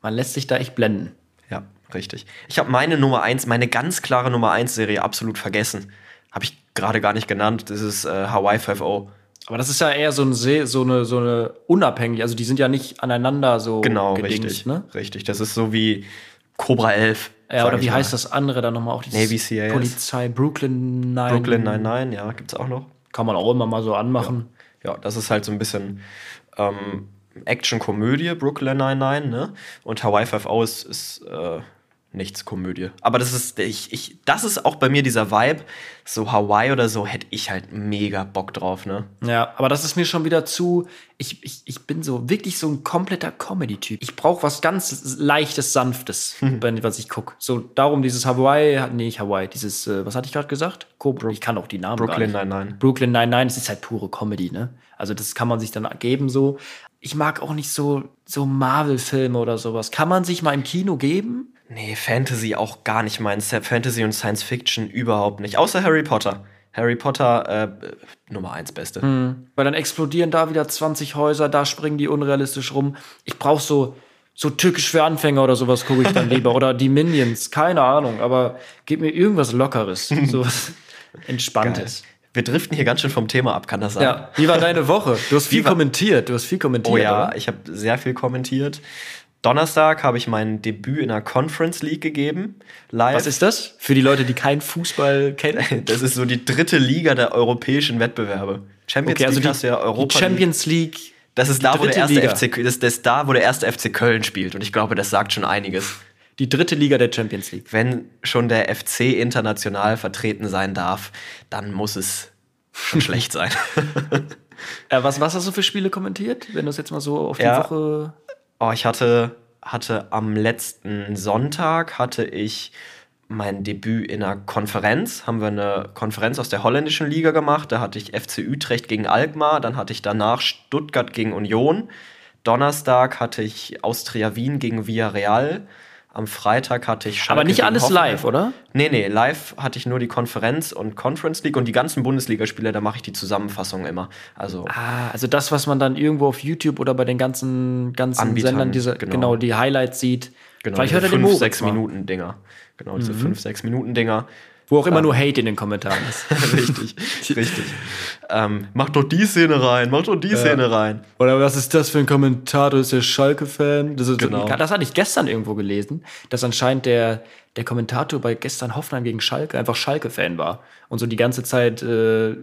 Man lässt sich da echt blenden. Ja, richtig. Ich habe meine Nummer eins, meine ganz klare Nummer eins Serie absolut vergessen. Habe ich gerade gar nicht genannt. Das ist äh, Hawaii 5.0. Aber das ist ja eher so, ein See, so, eine, so eine unabhängig, also die sind ja nicht aneinander so Genau, gedingst, richtig. ne? Richtig. Das ist so wie Cobra 11. Ja, oder wie mal. heißt das andere dann nochmal auch? Navy CIS. Polizei, Brooklyn 9. Brooklyn 99, ja, gibt's auch noch. Kann man auch immer mal so anmachen. Ja, das ist halt so ein bisschen ähm, Action-Komödie, Brooklyn 99, ne? Und Hawaii 5.0 ist, ist äh, nichts Komödie. Aber das ist, ich, ich, das ist auch bei mir dieser Vibe. So Hawaii oder so hätte ich halt mega Bock drauf, ne? Ja, aber das ist mir schon wieder zu. Ich, ich, ich bin so wirklich so ein kompletter Comedy-Typ. Ich brauche was ganz leichtes, sanftes, wenn was ich gucke. So darum dieses Hawaii, nee, nicht Hawaii, dieses, äh, was hatte ich gerade gesagt? Cobra. Ich kann auch die Namen Brooklyn gar nicht. 99. Brooklyn 99, es ist halt pure Comedy, ne? Also das kann man sich dann geben so. Ich mag auch nicht so so Marvel-Filme oder sowas. Kann man sich mal im Kino geben? Nee, Fantasy auch gar nicht meins. Fantasy und Science Fiction überhaupt nicht. Außer Harry Potter. Harry Potter, äh, Nummer eins Beste. Weil dann explodieren da wieder 20 Häuser, da springen die unrealistisch rum. Ich brauche so, so türkisch für Anfänger oder sowas gucke ich dann lieber. oder die Minions, keine Ahnung. Aber gib mir irgendwas Lockeres, sowas Entspanntes. Wir driften hier ganz schön vom Thema ab, kann das sein? Ja, wie war deine Woche? Du hast viel kommentiert, du hast viel kommentiert. Oh ja, oder? ich habe sehr viel kommentiert. Donnerstag habe ich mein Debüt in der Conference League gegeben. Live. Was ist das? Für die Leute, die keinen Fußball kennen. Das ist so die dritte Liga der europäischen Wettbewerbe. Champions Okay, also League die, hast du ja die Europa Champions League. Das ist da, wo der erste Liga. FC, das, das da, wo der erste FC Köln spielt. Und ich glaube, das sagt schon einiges. Die dritte Liga der Champions League. Wenn schon der FC international vertreten sein darf, dann muss es schon schlecht sein. Äh, was, was hast du für Spiele kommentiert? Wenn du es jetzt mal so auf die Ja. Woche. Oh, ich hatte, hatte am letzten Sonntag hatte ich mein Debüt in einer Konferenz. Haben wir eine Konferenz aus der holländischen Liga gemacht. Da hatte ich FC Utrecht gegen Alkmaar. Dann hatte ich danach Stuttgart gegen Union. Donnerstag hatte ich Austria Wien gegen Villarreal. Am Freitag hatte ich Schalke Aber nicht alles Hoffenheim. live, oder? Nee, nee, live hatte ich nur die Konferenz und Conference League und die ganzen Bundesligaspiele, da mache ich die Zusammenfassung immer. Also Ah, also das, was man dann irgendwo auf YouTube oder bei den ganzen, ganzen Anbietern, Sendern, diese, genau. genau. die Highlights sieht. Genau, Vielleicht diese hört er den fünf, Moritz sechs mal. Minuten Dinger. Genau, Mhm. diese fünf, sechs Minuten Dinger. Wo auch immer nur Hate in den Kommentaren ist. richtig, richtig. Ähm, mach doch die Szene rein, mach doch die Szene rein. Oder was ist das für ein Kommentator? Ist der Schalke-Fan? Das, Genau. das hatte ich gestern irgendwo gelesen, dass anscheinend der, der Kommentator bei gestern Hoffenheim gegen Schalke einfach Schalke-Fan war und so die ganze Zeit äh,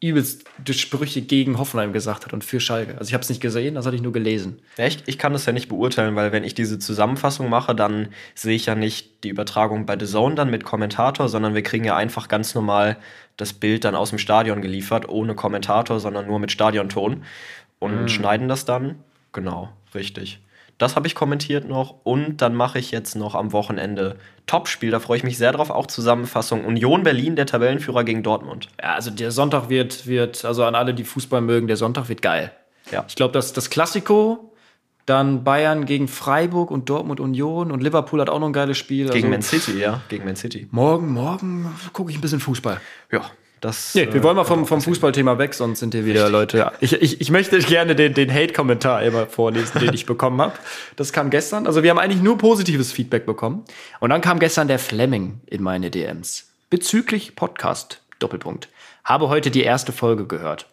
übelst die Sprüche gegen Hoffenheim gesagt hat und für Schalke. Also ich habe es nicht gesehen, das hatte ich nur gelesen. Ja, ich, ich kann das ja nicht beurteilen, weil wenn ich diese Zusammenfassung mache, dann sehe ich ja nicht die Übertragung bei The Zone dann mit Kommentator, sondern wir kriegen ja einfach ganz normal das Bild dann aus dem Stadion geliefert, ohne Kommentator, sondern nur mit Stadionton und schneiden das dann. Genau, richtig. Das habe ich kommentiert noch und dann mache ich jetzt noch am Wochenende Topspiel, da freue ich mich sehr drauf, auch Zusammenfassung Union Berlin, der Tabellenführer gegen Dortmund. Ja, also der Sonntag wird, wird, also an alle, die Fußball mögen, der Sonntag wird geil. Ja. Ich glaube, dass das Klassiko, dann Bayern gegen Freiburg und Dortmund Union und Liverpool hat auch noch ein geiles Spiel. Gegen also, Man City, ja, gegen Man City. Morgen, morgen gucke ich ein bisschen Fußball. Ja, das Nee, äh, wir wollen mal vom, vom Fußballthema weg, sonst sind hier wieder Leute. Ja. Ich, ich, ich möchte gerne den, den Hate-Kommentar immer vorlesen, den ich bekommen habe. Das kam gestern. Also wir haben eigentlich nur positives Feedback bekommen. Und dann kam gestern der Fleming in meine DMs. Bezüglich Podcast, Doppelpunkt. Habe heute die erste Folge gehört.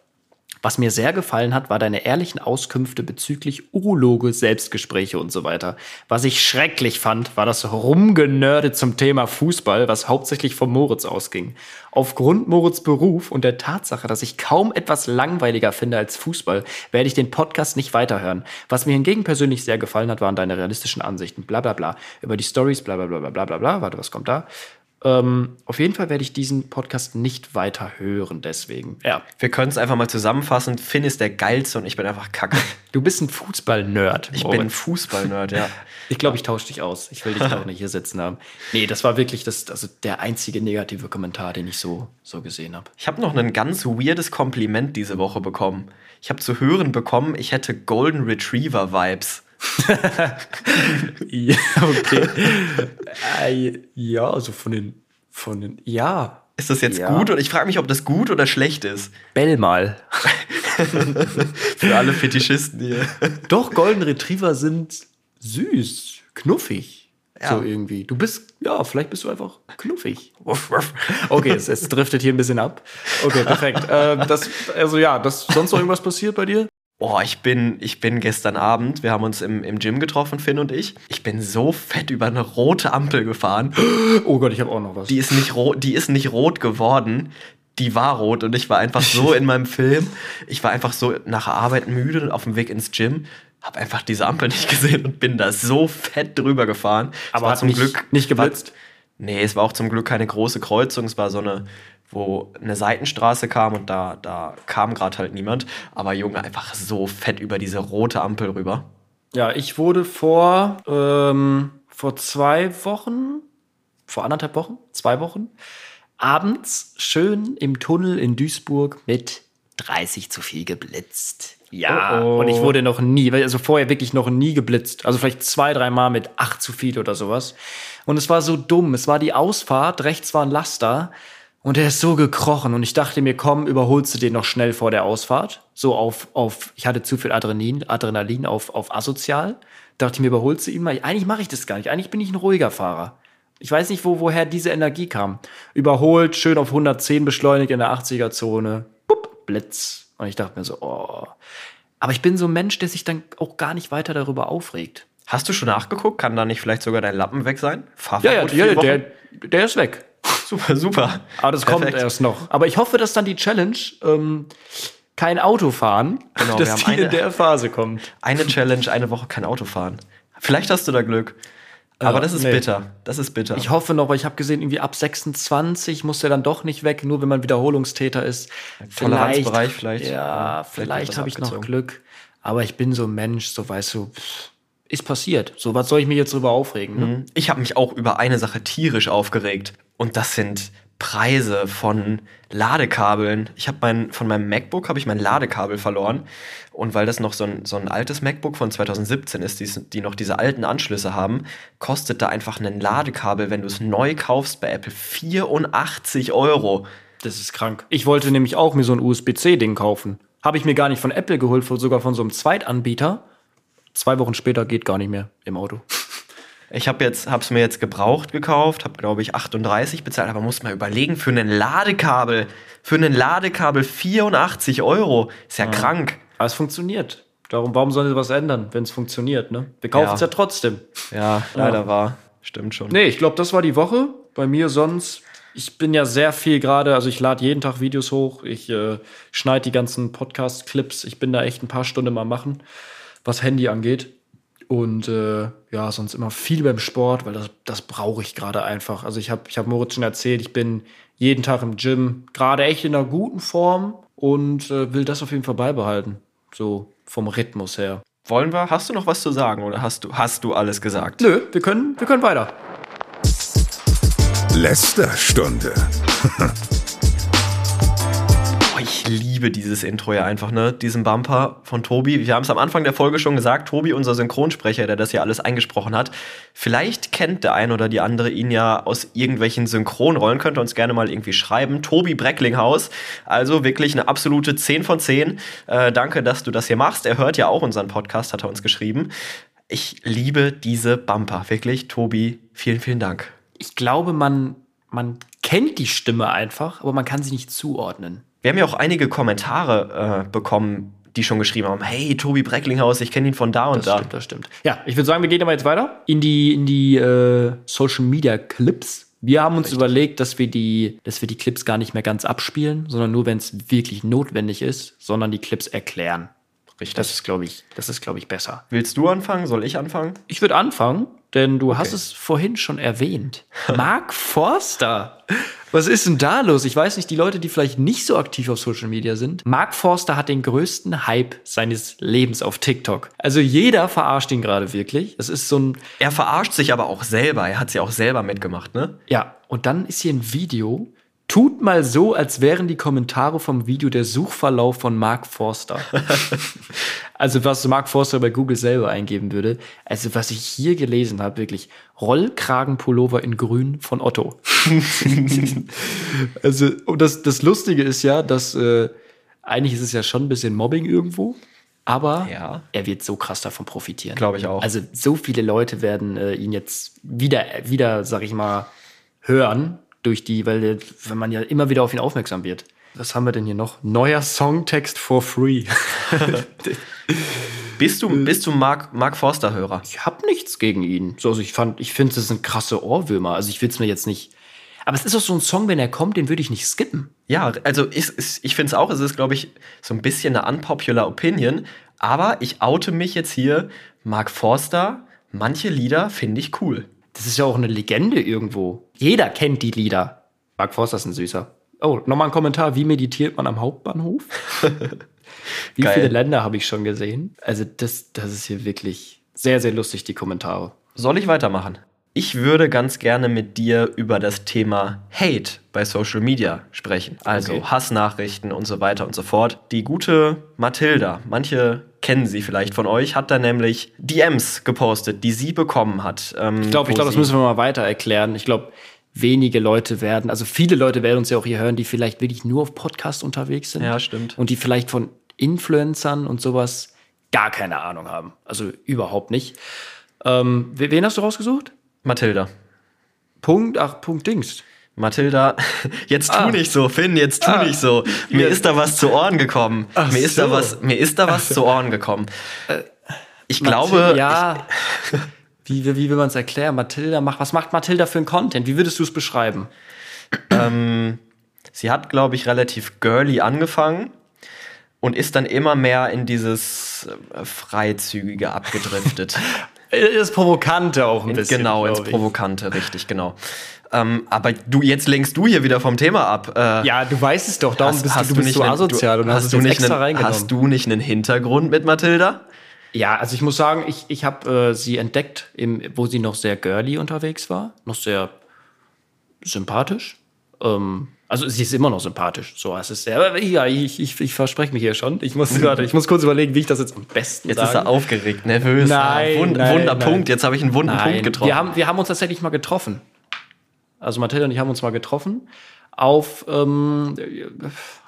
Was mir sehr gefallen hat, war deine ehrlichen Auskünfte bezüglich Urologe, Selbstgespräche und so weiter. Was ich schrecklich fand, war das Rumgenörde zum Thema Fußball, was hauptsächlich von Moritz ausging. Aufgrund Moritz Beruf und der Tatsache, dass ich kaum etwas langweiliger finde als Fußball, werde ich den Podcast nicht weiterhören. Was mir hingegen persönlich sehr gefallen hat, waren deine realistischen Ansichten, bla bla bla, über die Stories, bla bla bla bla bla bla bla. Warte, was kommt da? Ähm, auf jeden Fall werde ich diesen Podcast nicht weiter hören, deswegen. Ja, Wir können es einfach mal zusammenfassen. Finn ist der geilste und ich bin einfach kacke. Du bist ein Fußball-Nerd. Ich bin Fußball-Nerd, ja. Ich glaube, ich tausche dich aus. Ich will dich auch nicht hier sitzen haben. Nee, das war wirklich das, also der einzige negative Kommentar, den ich so, so gesehen habe. Ich habe noch ein ganz weirdes Kompliment diese Woche bekommen. Ich habe zu hören bekommen, ich hätte Golden Retriever Vibes. Ja, okay. Äh, ja, also von den, von den, ja. Ist das jetzt Ja. gut? Und ich frage mich, ob das gut oder schlecht ist. Bell mal. Für alle Fetischisten hier. Doch, Golden Retriever sind süß, knuffig. Ja. So irgendwie. Du bist, ja, vielleicht bist du einfach knuffig. Okay, es, es driftet hier ein bisschen ab. Okay, perfekt. ähm, das, also ja, das, sonst noch irgendwas passiert bei dir? Boah, ich bin, ich bin gestern Abend, wir haben uns im, im Gym getroffen, Finn und ich. Ich bin so fett über eine rote Ampel gefahren. Oh Gott, ich habe auch noch was. Die ist nicht rot, die ist nicht rot geworden. Die war rot und ich war einfach so in meinem Film. Ich war einfach so nach der Arbeit müde und auf dem Weg ins Gym. Hab einfach diese Ampel nicht gesehen und bin da so fett drüber gefahren. Aber hat nicht, nicht geblitzt? Nee, es war auch zum Glück keine große Kreuzung. Es war so eine, wo eine Seitenstraße kam und da, da kam gerade halt niemand. Aber Junge, einfach so fett über diese rote Ampel rüber. Ja, ich wurde vor, ähm, vor zwei Wochen, vor anderthalb Wochen, zwei Wochen, abends schön im Tunnel in Duisburg mit 30 zu viel geblitzt. Ja, Oh, oh. und ich wurde noch nie, also vorher wirklich noch nie geblitzt. Also vielleicht zwei, drei Mal mit 8 zu viel oder sowas. Und es war so dumm. Es war die Ausfahrt, rechts war ein Laster und der ist so gekrochen. Und ich dachte mir, komm, überholst du den noch schnell vor der Ausfahrt. So auf, auf ich hatte zu viel Adrenalin, Adrenalin auf, auf asozial. Dachte ich mir, überholst du ihn mal. Eigentlich mache ich das gar nicht. Eigentlich bin ich ein ruhiger Fahrer. Ich weiß nicht, wo, woher diese Energie kam. Überholt, schön auf 110 beschleunigt in der 80er-Zone. Bupp, Blitz. Und ich dachte mir so, oh. Aber ich bin so ein Mensch, der sich dann auch gar nicht weiter darüber aufregt. Hast du schon nachgeguckt? Kann da nicht vielleicht sogar dein Lappen weg sein? Ja, ja, Fahrverbot ja vier Wochen? der, der ist weg. Super, super. Aber das kommt Perfekt. erst noch. Aber ich hoffe, dass dann die Challenge ähm, kein Auto fahren, Genau, wir dass haben die in eine- der Phase kommt. Eine Challenge, eine Woche kein Auto fahren. Vielleicht hast du da Glück. Aber das ist nee. bitter. Das ist bitter. Ich hoffe noch, weil ich habe gesehen, irgendwie ab 26 muss der dann doch nicht weg, nur wenn man Wiederholungstäter ist. Toleranzbereich vielleicht. Ja, Ja, vielleicht vielleicht habe ich noch. Glück. Aber ich bin so ein Mensch, so weißt du, pff, ist passiert. So, was soll ich mich jetzt drüber aufregen? Ne? Ich habe mich auch über eine Sache tierisch aufgeregt. Und das sind Preise von Ladekabeln. Ich habe mein, von meinem MacBook habe ich mein Ladekabel verloren. Und weil das noch so ein, so ein altes MacBook von 2017 ist, die, die noch diese alten Anschlüsse haben, kostet da einfach ein Ladekabel, wenn du es neu kaufst bei Apple, 84 Euro. Das ist krank. Ich wollte nämlich auch mir so ein USB-C-Ding kaufen. Habe ich mir gar nicht von Apple geholt, sogar von so einem Zweitanbieter. Zwei Wochen später geht gar nicht mehr im Auto. Ich habe jetzt, hab's mir jetzt gebraucht gekauft, habe glaube ich 38 bezahlt, aber muss mal überlegen für einen Ladekabel, für einen Ladekabel 84 Euro, ist ja, ja. krank. Aber es funktioniert. Darum, warum sollen sie was ändern, wenn es funktioniert, ne? Wir kaufen es ja. ja. trotzdem. Ja, leider ja. war. Stimmt schon. Nee, ich glaube, das war die Woche. Bei mir sonst ich bin ja sehr viel gerade, also ich lade jeden Tag Videos hoch, ich äh, schneide die ganzen Podcast-Clips, ich bin da echt ein paar Stunden mal machen, was Handy angeht. Und äh, ja, sonst immer viel beim Sport, weil das, das brauche ich gerade einfach. Also ich habe ich hab Moritz schon erzählt, ich bin jeden Tag im Gym, gerade echt in einer guten Form und äh, will das auf jeden Fall beibehalten. So vom Rhythmus her. Wollen wir? Hast du noch was zu sagen oder hast du, hast du alles gesagt? Nö, wir können, wir können weiter. Lästerstunde. oh, ich liebe dieses Intro ja einfach, ne? Diesen Bumper von Tobi. Wir haben es am Anfang der Folge schon gesagt. Tobi, unser Synchronsprecher, der das ja alles eingesprochen hat. Vielleicht kennt der ein oder die andere ihn ja aus irgendwelchen Synchronrollen. Könnt ihr uns gerne mal irgendwie schreiben. Tobi Brecklinghaus. Also wirklich eine absolute 10 von 10. Äh, danke, dass du das hier machst. Er hört ja auch unseren Podcast, hat er uns geschrieben. Ich liebe diese Bumper. Wirklich, Tobi, vielen, vielen Dank ich glaube, man, man kennt die Stimme einfach, aber man kann sie nicht zuordnen. Wir haben ja auch einige Kommentare äh, bekommen, die schon geschrieben haben, hey, Tobi Brecklinghaus, ich kenne ihn von da und das da. Stimmt, das stimmt. Ja, ich würde sagen, wir gehen aber jetzt weiter in die, in die äh, Social Media Clips. Wir haben uns Richtig. überlegt, dass wir, die, dass wir die Clips gar nicht mehr ganz abspielen, sondern nur, wenn es wirklich notwendig ist, sondern die Clips erklären. Richtig. Das ist, glaube ich, das ist, glaube ich, besser. Willst du anfangen? Soll ich anfangen? Ich würde anfangen, denn du okay. hast es vorhin schon erwähnt. Mark Forster. Was ist denn da los? Ich weiß nicht, die Leute, die vielleicht nicht so aktiv auf Social Media sind. Mark Forster hat den größten Hype seines Lebens auf TikTok. Also jeder verarscht ihn gerade wirklich. Das ist so ein. Er verarscht sich aber auch selber. Er hat sie auch selber mitgemacht, ne? Ja. Und dann ist hier ein Video, Tut mal so, als wären die Kommentare vom Video der Suchverlauf von Mark Forster. also was Mark Forster bei Google selber eingeben würde. Also was ich hier gelesen habe, wirklich Rollkragenpullover in Grün von Otto. also und das, das Lustige ist ja, dass äh, eigentlich ist es ja schon ein bisschen Mobbing irgendwo. Aber ja. er wird so krass davon profitieren. Glaube ich auch. Also so viele Leute werden äh, ihn jetzt wieder, wieder, sag ich mal, hören durch die, weil wenn man ja immer wieder auf ihn aufmerksam wird. Was haben wir denn hier noch? Neuer Songtext for free. bist du, bist du Mark, Mark Forster-Hörer? Ich habe nichts gegen ihn. So, also ich fand, ich finde, es ein krasse Ohrwürmer. Also ich will es mir jetzt nicht. Aber es ist auch so ein Song, wenn er kommt, den würde ich nicht skippen. Ja, also ich, ich finde es auch, es ist, glaube ich, so ein bisschen eine unpopular Opinion. Aber ich oute mich jetzt hier, Mark Forster, manche Lieder finde ich cool. Das ist ja auch eine Legende irgendwo. Jeder kennt die Lieder. Mark Forster ist ein Süßer. Oh, nochmal ein Kommentar. Wie meditiert man am Hauptbahnhof? Wie Geil. viele Länder habe ich schon gesehen? Also, das, das ist hier wirklich sehr, sehr lustig, die Kommentare. Soll ich weitermachen? Ich würde ganz gerne mit dir über das Thema Hate bei Social Media sprechen. Also okay. Hassnachrichten und so weiter und so fort. Die gute Mathilda, manche kennen sie vielleicht von euch, hat da nämlich DMs gepostet, die sie bekommen hat. Ähm, ich glaube, ich glaube, das müssen wir mal weiter erklären. Ich glaube, wenige Leute werden, also viele Leute werden uns ja auch hier hören, die vielleicht wirklich nur auf Podcast unterwegs sind. Ja, stimmt. Und die vielleicht von Influencern und sowas gar keine Ahnung haben. Also überhaupt nicht. Ähm, wen hast du rausgesucht? Mathilda. Punkt, ach, Punkt Dings. Mathilda, jetzt tu ah. nicht so, Finn, jetzt tu ah. nicht so. Mir ist da was zu Ohren gekommen. Ach mir ist so. da was, mir ist da was zu Ohren gekommen. Äh, ich Mathilda, glaube. Ja. wie, wie, wie will man es erklären? Mathilda macht, was macht Mathilda für ein Content? Wie würdest du es beschreiben? ähm, sie hat, glaube ich, relativ girly angefangen und ist dann immer mehr in dieses äh, Freizügige abgedriftet. Das Provokante auch ein bisschen. Genau, ins Provokante, richtig, genau. Ähm, aber du, jetzt lenkst du hier wieder vom Thema ab. Äh, ja, du weißt es doch, darum hast, bist hast du, du bist so asozial du, und hast, hast du nicht extra einen, reingenommen. Hast du nicht einen Hintergrund mit Mathilda? Ja, also ich muss sagen, ich, ich habe äh, sie entdeckt, im, wo sie noch sehr girly unterwegs war, noch sehr sympathisch. Ähm, also sie ist immer noch sympathisch. So, es ist sehr. Ja, ich, ich, ich verspreche mich hier schon. Ich muss gerade, ich muss kurz überlegen, wie ich das jetzt am besten Jetzt sagen. ist er aufgeregt, nervös. Nein, Wund, nein Wunderpunkt. Nein. Jetzt habe ich einen wunden nein. Punkt getroffen. Wir haben, wir haben uns tatsächlich mal getroffen. Also Mathilda und ich haben uns mal getroffen auf, ähm,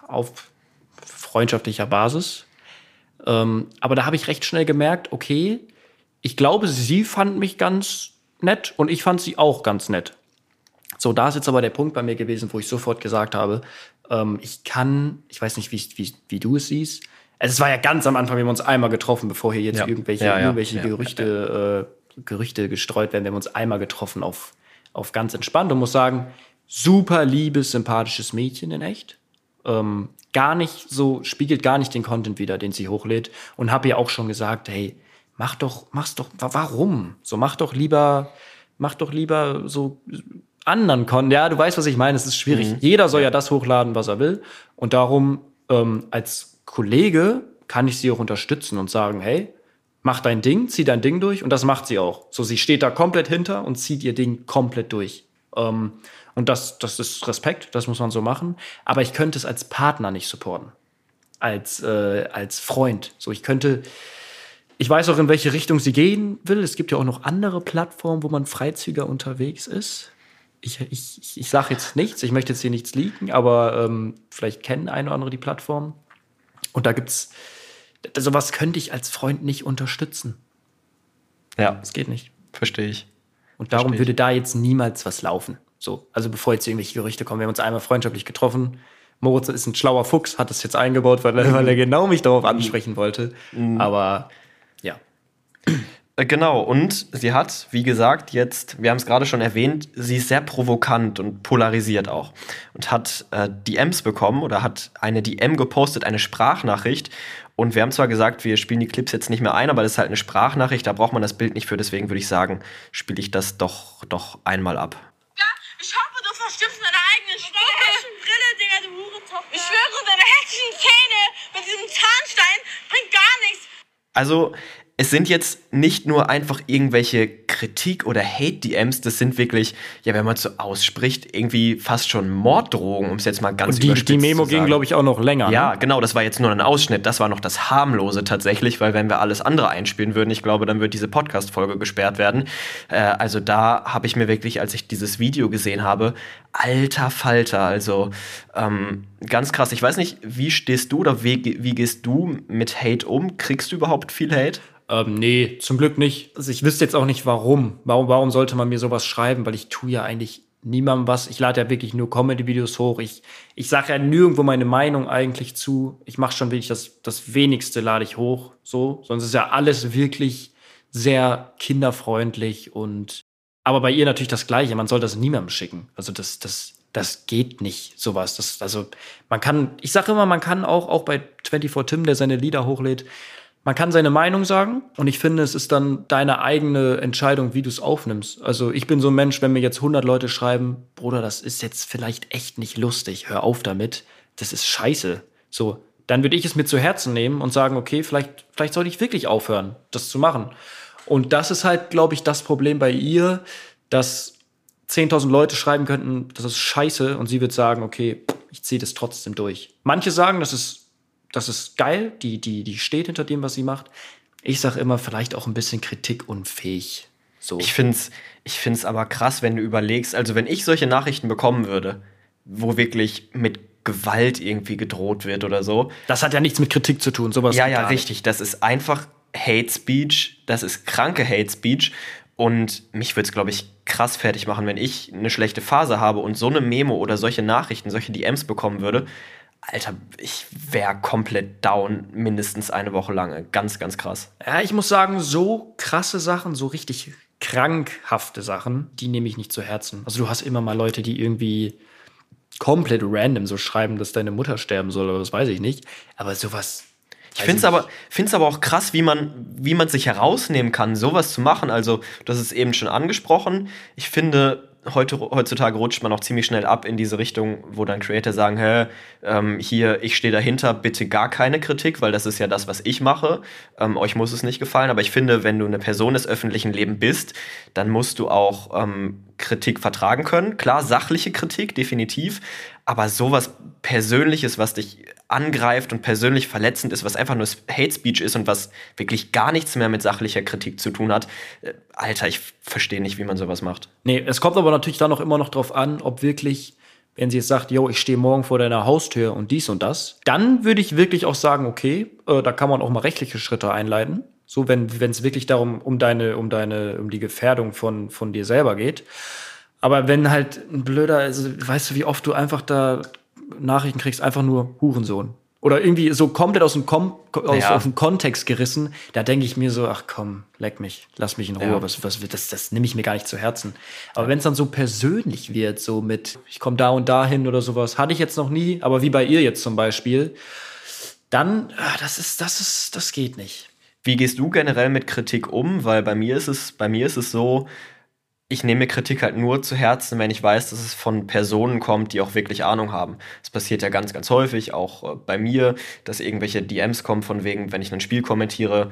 auf freundschaftlicher Basis. Ähm, aber da habe ich recht schnell gemerkt, okay, ich glaube, sie fand mich ganz nett und ich fand sie auch ganz nett. So, da ist jetzt aber der Punkt bei mir gewesen, wo ich sofort gesagt habe, ähm, ich kann, ich weiß nicht, wie, wie, wie du es siehst. Also, es war ja ganz am Anfang, wir haben uns einmal getroffen, bevor hier jetzt Ja. irgendwelche, Ja, ja. irgendwelche. Gerüchte, äh, Gerüchte gestreut werden. Wir haben uns einmal getroffen auf, auf ganz entspannt und muss sagen, super liebes, sympathisches Mädchen in echt. Ähm, gar nicht so, spiegelt gar nicht den Content wieder, den sie hochlädt. Und habe ihr auch schon gesagt, hey, mach doch, mach's doch, wa- warum? So, mach doch lieber, mach doch lieber so anderen Content. Ja, du weißt, was ich meine. Es ist schwierig. Jeder soll ja. das hochladen, was er will. Und darum, ähm, als Kollege kann ich sie auch unterstützen und sagen, hey, mach dein Ding, zieh dein Ding durch. Und das macht sie auch. So, sie steht da komplett hinter und zieht ihr Ding komplett durch. Ähm, und das, das ist Respekt, das muss man so machen. Aber ich könnte es als Partner nicht supporten. Als, äh, als Freund. So, ich könnte, ich weiß auch, in welche Richtung sie gehen will. Es gibt ja auch noch andere Plattformen, wo man freizügiger unterwegs ist. Ich, ich, ich, sage jetzt nichts, ich möchte jetzt hier nichts leaken, aber ähm, vielleicht kennen ein oder andere die Plattform. Und da gibt's sowas könnte ich als Freund nicht unterstützen. Ja, Das geht nicht. verstehe ich. Und darum ich. würde da jetzt niemals was laufen. So, also bevor jetzt irgendwelche Gerüchte kommen, wir haben uns einmal freundschaftlich getroffen. Moritz ist ein schlauer Fuchs, hat es jetzt eingebaut, weil, er- weil er genau mich darauf ansprechen wollte. Aber ja. Äh, Genau, und sie hat, wie gesagt, jetzt, wir haben es gerade schon erwähnt, sie ist sehr provokant und polarisiert auch. Und hat äh, DMs bekommen oder hat eine DM gepostet, eine Sprachnachricht. Und wir haben zwar gesagt, wir spielen die Clips jetzt nicht mehr ein, aber das ist halt eine Sprachnachricht, da braucht man das Bild nicht für. Deswegen würde ich sagen, spiele ich das doch, doch einmal ab. Ich hoffe, du verstimmst deine eigene Stimme. Brille, Digga, du Hurentochter. Ich schwöre, deine hässlichen Zähne mit diesem Zahnstein bringt gar nichts. Also, es sind jetzt nicht nur einfach irgendwelche Kritik- oder Hate-DMs, das sind wirklich, ja, wenn man so ausspricht, irgendwie fast schon Morddrohungen, um es jetzt mal ganz Und die, die Memo ging, glaube ich, auch noch länger. Ja, Ne? genau, das war jetzt nur ein Ausschnitt. Das war noch das harmlose tatsächlich, weil wenn wir alles andere einspielen würden, ich glaube, dann wird diese Podcast-Folge gesperrt werden. Äh, also da habe ich mir wirklich, als ich dieses Video gesehen habe, alter Falter, also ähm, ganz krass. Ich weiß nicht, wie stehst du oder wie, wie gehst du mit Hate um? Kriegst du überhaupt viel Hate? Ähm, nee, zum Glück nicht. Also ich wüsste jetzt auch nicht, warum. warum. Warum sollte man mir sowas schreiben? Weil ich tue ja eigentlich niemandem was. Ich lade ja wirklich nur Comedy-Videos hoch. Ich, ich sage ja nirgendwo meine Meinung eigentlich zu. Ich mache schon wirklich das, das Wenigste lade ich hoch. So, sonst ist ja alles wirklich sehr kinderfreundlich und aber bei ihr natürlich das Gleiche. Man soll das niemandem schicken. Also das, das, das geht nicht, sowas. Das, also man kann, ich sage immer, man kann auch, auch bei 24 Tim, der seine Lieder hochlädt, man kann seine Meinung sagen und ich finde, es ist dann deine eigene Entscheidung, wie du es aufnimmst. Also ich bin so ein Mensch, wenn mir jetzt 100 Leute schreiben, Bruder, das ist jetzt vielleicht echt nicht lustig, hör auf damit, das ist scheiße. So, dann würde ich es mir zu Herzen nehmen und sagen, okay, vielleicht, vielleicht sollte ich wirklich aufhören, das zu machen. Und das ist halt, glaube ich, das Problem bei ihr, dass 10.000 Leute schreiben könnten, das ist scheiße und sie wird sagen, okay, ich ziehe das trotzdem durch. Manche sagen, das ist das ist geil, die, die, die steht hinter dem, was sie macht. Ich sage immer, vielleicht auch ein bisschen kritikunfähig. So. Ich find's, ich find's aber krass, wenn du überlegst, also wenn ich solche Nachrichten bekommen würde, wo wirklich mit Gewalt irgendwie gedroht wird oder so, das hat ja nichts mit Kritik zu tun, sowas. Ja, ja, richtig. Das ist einfach Hate Speech. Das ist kranke Hate Speech. Und mich würde es, glaube ich, krass fertig machen, wenn ich eine schlechte Phase habe und so eine Memo oder solche Nachrichten, solche DMs bekommen würde. Alter, ich wäre komplett down, mindestens eine Woche lang. Ganz, ganz krass. Ja, ich muss sagen, so krasse Sachen, so richtig krankhafte Sachen, die nehme ich nicht zu Herzen. Also du hast immer mal Leute, die irgendwie komplett random so schreiben, dass deine Mutter sterben soll, oder das weiß ich nicht. Aber sowas. Ich finde es aber, find's aber auch krass, wie man, wie man sich herausnehmen kann, sowas zu machen. Also, du hast es eben schon angesprochen. Ich finde, heute, heutzutage rutscht man auch ziemlich schnell ab in diese Richtung, wo dann Creator sagen, hä, ähm, hier, ich stehe dahinter, bitte gar keine Kritik, weil das ist ja das, was ich mache. Ähm, euch muss es nicht gefallen, aber ich finde, wenn du eine Person des öffentlichen Lebens bist, dann musst du auch ähm, Kritik vertragen können. Klar, sachliche Kritik, definitiv, aber sowas Persönliches, was dich angreift und persönlich verletzend ist, was einfach nur Hate Speech ist und was wirklich gar nichts mehr mit sachlicher Kritik zu tun hat. Äh, Alter, ich verstehe nicht, wie man sowas macht. Nee, es kommt aber natürlich dann auch immer noch drauf an, ob wirklich, wenn sie jetzt sagt, yo, ich stehe morgen vor deiner Haustür und dies und das, dann würde ich wirklich auch sagen, okay, äh, da kann man auch mal rechtliche Schritte einleiten. So, wenn es wirklich darum, um deine, um deine, um die Gefährdung von, von dir selber geht. Aber wenn halt ein blöder, also weißt du, wie oft du einfach da Nachrichten kriegst, einfach nur Hurensohn. Oder irgendwie so komplett aus dem, Kom aus, Ja. aus dem Kontext gerissen, da denke ich mir so, ach komm, leck mich, lass mich in Ruhe, Ja. was, was, das, das nehme ich mir gar nicht zu Herzen. Aber wenn es dann so persönlich wird, so mit, ich komme da und da hin oder sowas, hatte ich jetzt noch nie, aber wie bei ihr jetzt zum Beispiel, dann, ah, das ist, das ist, das geht nicht. Wie gehst du generell mit Kritik um? Weil bei mir ist es, bei mir ist es so, ich nehme Kritik halt nur zu Herzen, wenn ich weiß, dass es von Personen kommt, die auch wirklich Ahnung haben. Es passiert ja ganz, ganz häufig, auch äh, bei mir, dass irgendwelche DMs kommen von wegen, wenn ich ein Spiel kommentiere,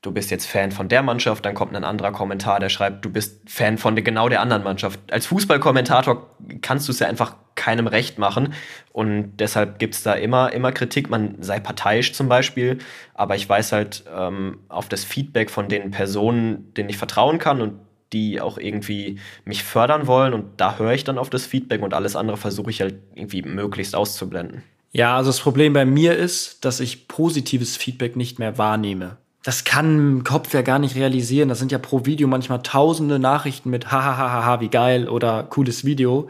du bist jetzt Fan von der Mannschaft, dann kommt ein anderer Kommentar, der schreibt, du bist Fan von genau der anderen Mannschaft. Als Fußballkommentator kannst du es ja einfach keinem recht machen und deshalb gibt es da immer, immer Kritik, man sei parteiisch zum Beispiel, aber ich weiß halt ähm, auf das Feedback von den Personen, denen ich vertrauen kann und die auch irgendwie mich fördern wollen und da höre ich dann auf das Feedback und alles andere versuche ich halt irgendwie möglichst auszublenden. Ja, also das Problem bei mir ist, dass ich positives Feedback nicht mehr wahrnehme. Das kann im Kopf ja gar nicht realisieren. Das sind ja pro Video manchmal tausende Nachrichten mit hahaha, wie geil oder cooles Video.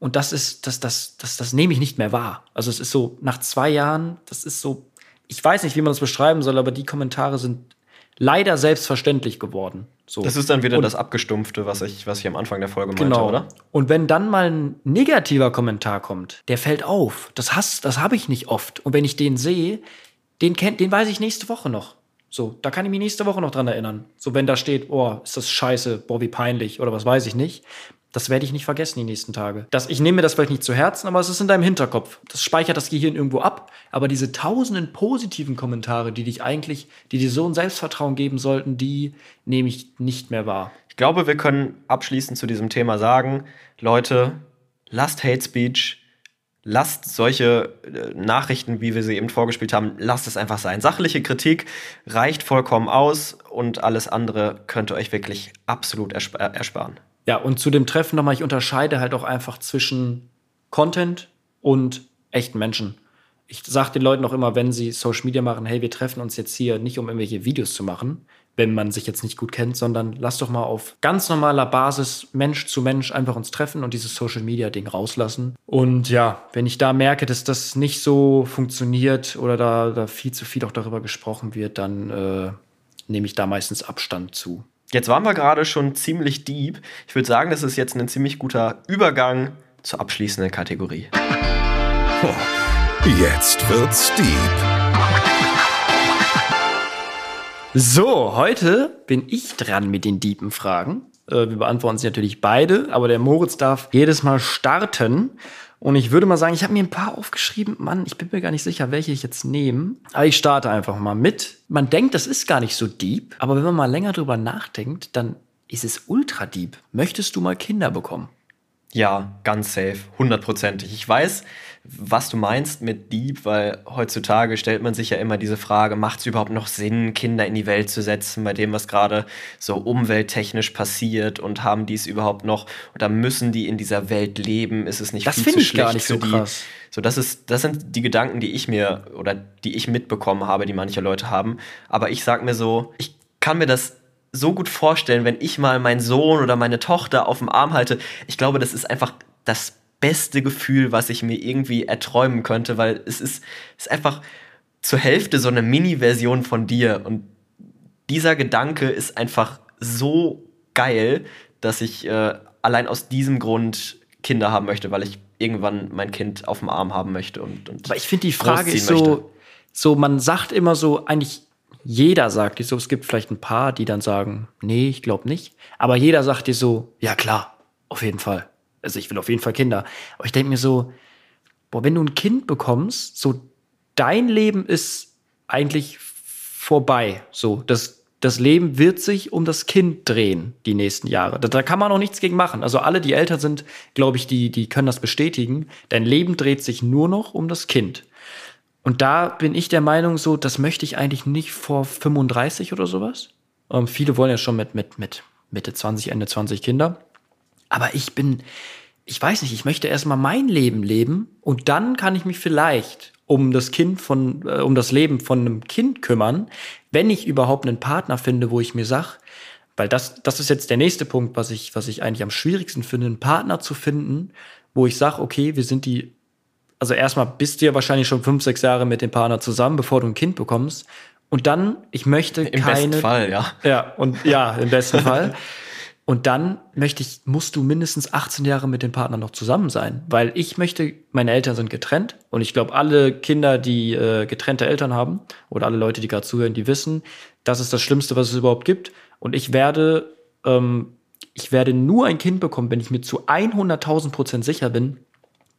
Und das ist, das, das, das, das nehme ich nicht mehr wahr. Also es ist so, nach zwei Jahren, das ist so, ich weiß nicht, wie man das beschreiben soll, aber die Kommentare sind leider selbstverständlich geworden. So. Das ist dann wieder Und- das Abgestumpfte, was ich, was ich am Anfang der Folge meinte, Genau. oder? Und wenn dann mal ein negativer Kommentar kommt, der fällt auf. Das has, das habe ich nicht oft. Und wenn ich den sehe, den kennt, den weiß ich nächste Woche noch. So, da kann ich mich nächste Woche noch dran erinnern. So, wenn da steht, oh, ist das scheiße, boah, wie peinlich oder was weiß ich nicht. Das werde ich nicht vergessen die nächsten Tage. Das, ich nehme mir das vielleicht nicht zu Herzen, aber es ist in deinem Hinterkopf. Das speichert das Gehirn irgendwo ab. Aber diese tausenden positiven Kommentare, die dich eigentlich, die dir so ein Selbstvertrauen geben sollten, die nehme ich nicht mehr wahr. Ich glaube, wir können abschließend zu diesem Thema sagen, Leute, lasst Hate Speech, lasst solche äh, Nachrichten, wie wir sie eben vorgespielt haben, lasst es einfach sein. Sachliche Kritik reicht vollkommen aus und alles andere könnt ihr euch wirklich absolut äh, ersparen. Ja, und zu dem Treffen nochmal, ich unterscheide halt auch einfach zwischen Content und echten Menschen. Ich sage den Leuten auch immer, wenn sie Social Media machen, hey, wir treffen uns jetzt hier nicht, um irgendwelche Videos zu machen, wenn man sich jetzt nicht gut kennt, sondern lass doch mal auf ganz normaler Basis Mensch zu Mensch einfach uns treffen und dieses Social Media Ding rauslassen. Und ja, wenn ich da merke, dass das nicht so funktioniert oder da, da viel zu viel auch darüber gesprochen wird, dann äh, nehme ich da meistens Abstand zu. Jetzt waren wir gerade schon ziemlich deep. Ich würde sagen, das ist jetzt ein ziemlich guter Übergang zur abschließenden Kategorie. Jetzt wird's deep. So, heute bin ich dran mit den diepen Fragen. Äh, wir beantworten sie natürlich beide, aber der Moritz darf jedes Mal starten. Und ich würde mal sagen, ich habe mir ein paar aufgeschrieben. Mann, ich bin mir gar nicht sicher, welche ich jetzt nehme. Aber ich starte einfach mal mit. Man denkt, das ist gar nicht so deep, aber wenn man mal länger drüber nachdenkt, dann ist es ultra deep. Möchtest du mal Kinder bekommen? Ja, ganz safe, hundertprozentig. Ich weiß, was du meinst mit Deep, weil heutzutage stellt man sich ja immer diese Frage, macht es überhaupt noch Sinn, Kinder in die Welt zu setzen, bei dem, was gerade so umwelttechnisch passiert und haben die es überhaupt noch oder müssen die in dieser Welt leben? Ist es nicht Das viel finde zu ich schlecht gar nicht für so die? krass. So, das ist, das sind die Gedanken, die ich mir oder die ich mitbekommen habe, die manche Leute haben. Aber ich sag mir so, ich kann mir das so gut vorstellen, wenn ich mal meinen Sohn oder meine Tochter auf dem Arm halte. Ich glaube, das ist einfach das beste Gefühl, was ich mir irgendwie erträumen könnte, weil es ist, ist einfach zur Hälfte so eine Mini-Version von dir. Und dieser Gedanke ist einfach so geil, dass ich äh, allein aus diesem Grund Kinder haben möchte, weil ich irgendwann mein Kind auf dem Arm haben möchte. Und, und Aber ich finde, die Frage ist so, möchte. so, man sagt immer so, eigentlich jeder sagt dir so, es gibt vielleicht ein paar, die dann sagen, nee, ich glaube nicht. Aber jeder sagt dir so, ja klar, auf jeden Fall. Also ich will auf jeden Fall Kinder. Aber ich denke mir so, boah, wenn du ein Kind bekommst, so dein Leben ist eigentlich vorbei. So, das, das Leben wird sich um das Kind drehen, die nächsten Jahre. Da, da kann man auch nichts gegen machen. Also alle, die älter sind, glaube ich, die, die können das bestätigen. Dein Leben dreht sich nur noch um das Kind. Und da bin ich der Meinung, so, das möchte ich eigentlich nicht vor 35 oder sowas. Ähm, viele wollen ja schon mit, mit, mit Mitte 20, Ende 20 Kinder. Aber ich bin, ich weiß nicht, ich möchte erstmal mein Leben leben und dann kann ich mich vielleicht um das Kind von, äh, um das Leben von einem Kind kümmern, wenn ich überhaupt einen Partner finde, wo ich mir sag, weil das, das ist jetzt der nächste Punkt, was ich, was ich eigentlich am schwierigsten finde, einen Partner zu finden, wo ich sag, okay, wir sind die, also erstmal bist du ja wahrscheinlich schon fünf, sechs Jahre mit dem Partner zusammen, bevor du ein Kind bekommst. Und dann, ich möchte Im keine. besten Fall, ja. Ja, und ja, im besten Fall. Und dann möchte ich, musst du mindestens 18 Jahre mit dem Partner noch zusammen sein, weil ich möchte, meine Eltern sind getrennt und ich glaube, alle Kinder, die äh, getrennte Eltern haben oder alle Leute, die gerade zuhören, die wissen, das ist das Schlimmste, was es überhaupt gibt. Und ich werde, ähm, ich werde nur ein Kind bekommen, wenn ich mir zu 100.000 Prozent sicher bin,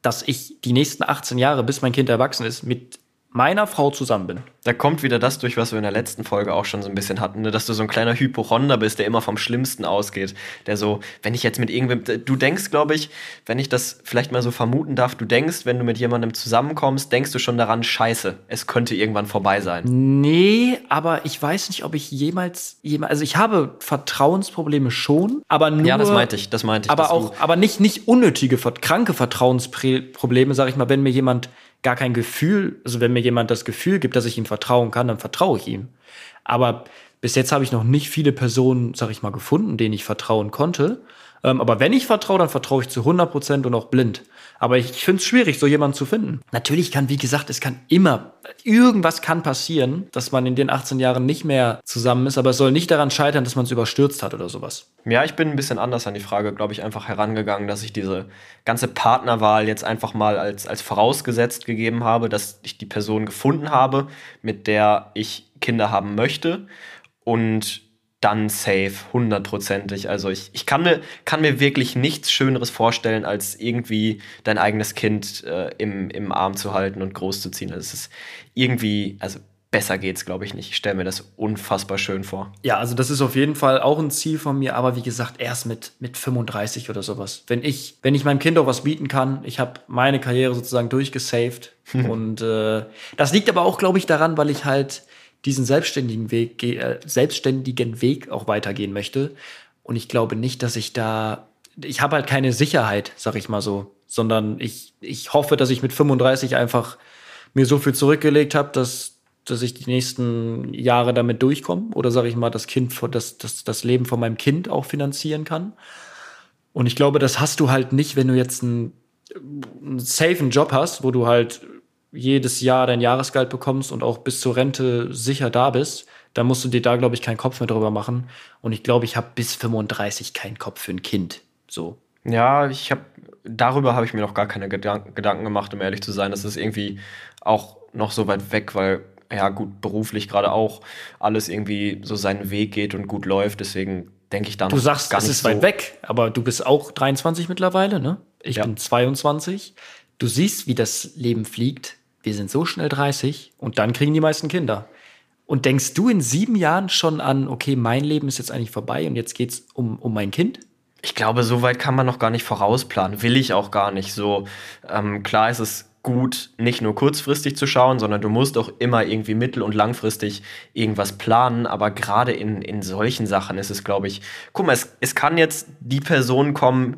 dass ich die nächsten 18 Jahre, bis mein Kind erwachsen ist, mit meiner Frau zusammen bin. Da kommt wieder das durch, was wir in der letzten Folge auch schon so ein bisschen hatten, ne? dass du so ein kleiner Hypochonder bist, der immer vom Schlimmsten ausgeht. Der so, wenn ich jetzt mit irgendwem, du denkst, glaube ich, wenn ich das vielleicht mal so vermuten darf, du denkst, wenn du mit jemandem zusammenkommst, denkst du schon daran, scheiße, es könnte irgendwann vorbei sein. Nee, aber ich weiß nicht, ob ich jemals, jemals also ich habe Vertrauensprobleme schon, aber nur. Ja, das meinte ich, das meinte ich. aber auch, du, aber nicht, nicht unnötige, kranke Vertrauensprobleme, sag ich mal, wenn mir jemand gar kein Gefühl, also wenn mir jemand das Gefühl gibt, dass ich ihm vertrauen kann, dann vertraue ich ihm. Aber bis jetzt habe ich noch nicht viele Personen, sag ich mal, gefunden, denen ich vertrauen konnte. Ähm, aber wenn ich vertraue, dann vertraue ich zu 100 Prozent und auch blind. Aber ich finde es schwierig, so jemanden zu finden. Natürlich kann, wie gesagt, es kann immer, irgendwas kann passieren, dass man in den 18 Jahren nicht mehr zusammen ist, aber es soll nicht daran scheitern, dass man es überstürzt hat oder sowas. Ja, ich bin ein bisschen anders an die Frage, glaube ich, einfach herangegangen, dass ich diese ganze Partnerwahl jetzt einfach mal als, als vorausgesetzt gegeben habe, dass ich die Person gefunden habe, mit der ich Kinder haben möchte und dann safe, hundertprozentig. Also ich, ich kann, mir, kann mir wirklich nichts Schöneres vorstellen, als irgendwie dein eigenes Kind äh, im, im Arm zu halten und großzuziehen. Also es ist irgendwie, also besser geht's, glaube ich, nicht. Ich stelle mir das unfassbar schön vor. Ja, also das ist auf jeden Fall auch ein Ziel von mir, aber wie gesagt, erst mit, mit 35 oder sowas. Wenn ich, wenn ich meinem Kind auch was bieten kann, ich habe meine Karriere sozusagen durchgesaved. und äh, das liegt aber auch, glaube ich, daran, weil ich halt diesen selbstständigen Weg, äh, selbstständigen Weg auch weitergehen möchte. Und ich glaube nicht, dass ich da, ich habe halt keine Sicherheit, sag ich mal so, sondern ich, ich hoffe, dass ich mit 35 einfach mir so viel zurückgelegt habe, dass, dass ich die nächsten Jahre damit durchkomme oder sage ich mal, das Kind, das, das, das Leben von meinem Kind auch finanzieren kann. Und ich glaube, das hast du halt nicht, wenn du jetzt einen, einen safen Job hast, wo du halt jedes Jahr dein Jahresgeld bekommst und auch bis zur Rente sicher da bist. Da musst du dir da, glaube ich, keinen Kopf mehr drüber machen. Und ich glaube, ich habe bis 35 keinen Kopf für ein Kind. So. Ja, ich habe darüber habe ich mir noch gar keine Gedank Gedanken gemacht, um ehrlich zu sein. Das ist irgendwie auch noch so weit weg, weil ja gut beruflich gerade auch alles irgendwie so seinen Weg geht und gut läuft. Deswegen denke ich da Du noch sagst, gar es nicht ist so. weit weg, aber du bist auch 23 mittlerweile, ne? Ich Ja. bin 22. Du siehst, wie das Leben fliegt. Wir sind so schnell 30 und dann kriegen die meisten Kinder. Und denkst du in sieben Jahren schon an, okay, mein Leben ist jetzt eigentlich vorbei und jetzt geht's um, um mein Kind? Ich glaube, so weit kann man noch gar nicht vorausplanen. Will ich auch gar nicht. So ähm, klar ist es gut, nicht nur kurzfristig zu schauen, sondern du musst auch immer irgendwie mittel- und langfristig irgendwas planen. Aber gerade in, in solchen Sachen ist es, glaube ich, guck mal, es, es kann jetzt die Person kommen,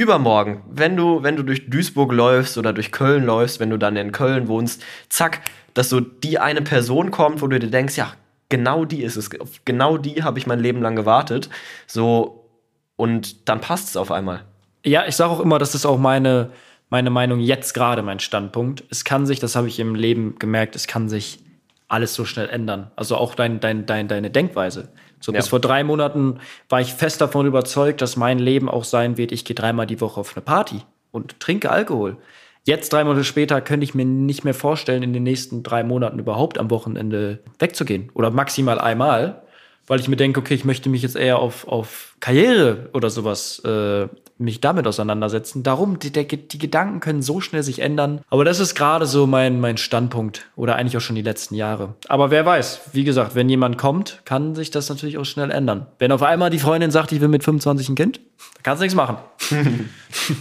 übermorgen, wenn du, wenn du durch Duisburg läufst oder durch Köln läufst, wenn du dann in Köln wohnst, zack, dass so die eine Person kommt, wo du dir denkst, ja, genau die ist es, auf genau die habe ich mein Leben lang gewartet. So, und dann passt es auf einmal. Ja, ich sage auch immer, das ist auch meine, meine Meinung jetzt gerade, mein Standpunkt. Es kann sich, das habe ich im Leben gemerkt, es kann sich alles so schnell ändern. Also auch dein, dein, dein, deine Denkweise. So Ja. bis vor drei Monaten war ich fest davon überzeugt, dass mein Leben auch sein wird, ich gehe dreimal die Woche auf eine Party und trinke Alkohol. Jetzt, drei Monate später, könnte ich mir nicht mehr vorstellen, in den nächsten drei Monaten überhaupt am Wochenende wegzugehen. Oder maximal einmal, weil ich mir denke, okay, ich möchte mich jetzt eher auf, auf Karriere oder sowas, äh, mich damit auseinandersetzen. Darum, die, der, die Gedanken können so schnell sich ändern. Aber das ist gerade so mein, mein Standpunkt. Oder eigentlich auch schon die letzten Jahre. Aber wer weiß, wie gesagt, wenn jemand kommt, kann sich das natürlich auch schnell ändern. Wenn auf einmal die Freundin sagt, ich will mit 25 ein Kind, dann kannst du nichts machen.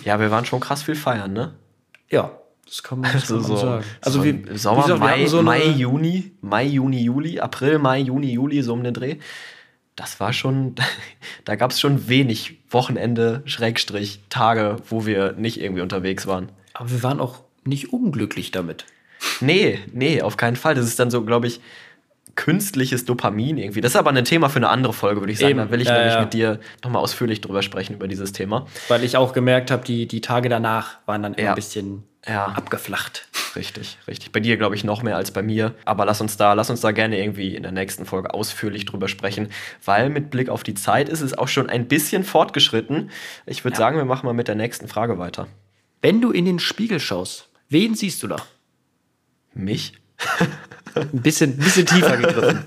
Ja, wir waren schon krass viel feiern, ne? Ja, das kann man, das kann man sagen. Also so wie, im Sommer, gesagt, wir Mai, hatten so Mai, Juni, Mai, Juni, Juli, April, Mai, Juni, Juli, so um den Dreh. Das war schon, da gab es schon wenig Wochenende, Schrägstrich, Tage, wo wir nicht irgendwie unterwegs waren. Aber wir waren auch nicht unglücklich damit. Nee, nee, auf keinen Fall. Das ist dann so, glaube ich, künstliches Dopamin irgendwie. Das ist aber ein Thema für eine andere Folge, würde ich sagen. Eben, Da will ich ja, nämlich ja. mit dir nochmal ausführlich drüber sprechen, über dieses Thema. Weil ich auch gemerkt habe, die, die Tage danach waren dann Ja. ein bisschen Ja. abgeflacht. Richtig, richtig. Bei dir, glaube ich, noch mehr als bei mir. Aber lass uns da, lass uns da gerne irgendwie in der nächsten Folge ausführlich drüber sprechen, weil mit Blick auf die Zeit ist es auch schon ein bisschen fortgeschritten. Ich würde sagen, wir machen mal mit der nächsten Frage weiter. Wenn du in den Spiegel schaust, wen siehst du da? Mich? Ein bisschen, bisschen tiefer gegriffen.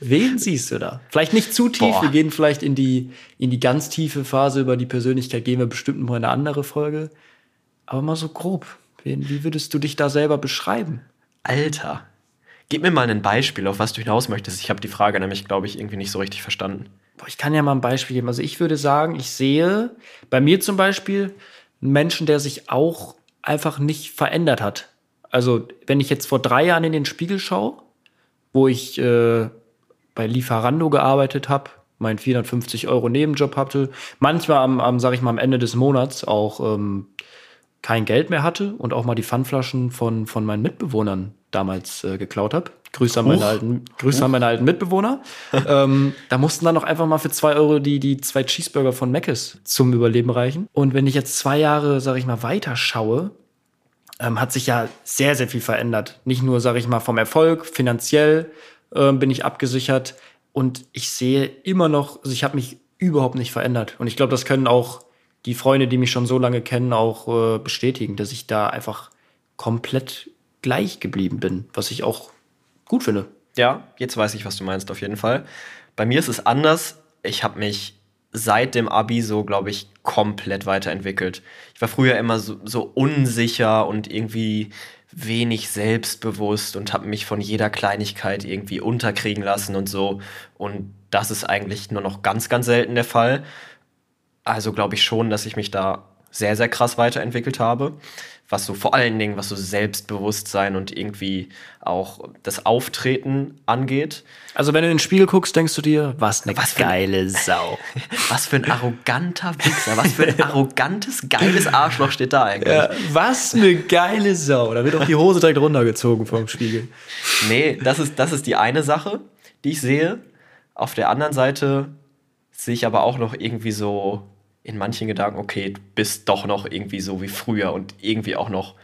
Wen siehst du da? Vielleicht nicht zu tief, Boah. wir gehen vielleicht in die, in die ganz tiefe Phase über die Persönlichkeit, gehen wir bestimmt noch in eine andere Folge. Aber mal so grob. Wen, wie würdest du dich da selber beschreiben? Alter. Gib mir mal ein Beispiel, auf was du hinaus möchtest. Ich habe die Frage nämlich, glaube ich, irgendwie nicht so richtig verstanden. Boah, ich kann ja mal ein Beispiel geben. Also ich würde sagen, ich sehe bei mir zum Beispiel einen Menschen, der sich auch einfach nicht verändert hat. Also wenn ich jetzt vor drei Jahren in den Spiegel schaue, wo ich äh, bei Lieferando gearbeitet habe, meinen 450 Euro Nebenjob hatte, manchmal am, am sag ich mal, am Ende des Monats auch ähm, kein Geld mehr hatte und auch mal die Pfandflaschen von, von meinen Mitbewohnern damals äh, geklaut habe. Grüße an meine alten, Grüße an meine alten Mitbewohner. ähm, da mussten dann noch einfach mal für zwei Euro die, die zwei Cheeseburger von Mc's zum Überleben reichen. Und wenn ich jetzt zwei Jahre, sag ich mal, weiter schaue, ähm, hat sich ja sehr, sehr viel verändert. Nicht nur, sage ich mal, vom Erfolg, finanziell ähm, bin ich abgesichert und ich sehe immer noch, also ich habe mich überhaupt nicht verändert. Und ich glaube, das können auch die Freunde, die mich schon so lange kennen, auch äh, bestätigen, dass ich da einfach komplett gleich geblieben bin, was ich auch gut finde. Ja, jetzt weiß ich, was du meinst, auf jeden Fall. Bei mir ist es anders. Ich habe mich seit dem Abi so, glaube ich, komplett weiterentwickelt. Ich war früher immer so, so unsicher und irgendwie wenig selbstbewusst und habe mich von jeder Kleinigkeit irgendwie unterkriegen lassen und so. Und das ist eigentlich nur noch ganz, ganz selten der Fall. Also glaube ich schon, dass ich mich da sehr, sehr krass weiterentwickelt habe. Was so vor allen Dingen, was so Selbstbewusstsein und irgendwie auch das Auftreten angeht. Also wenn du in den Spiegel guckst, denkst du dir, was eine Was geile Sau. Was für ein arroganter Wichser, was für ein arrogantes, geiles Arschloch steht da eigentlich. Ja, was eine geile Sau. Da wird auch die Hose direkt runtergezogen vom Spiegel. Nee, das ist, das ist die eine Sache, die ich sehe. Auf der anderen Seite sehe ich aber auch noch irgendwie so in manchen Gedanken, okay, du bist doch noch irgendwie so wie früher und irgendwie auch noch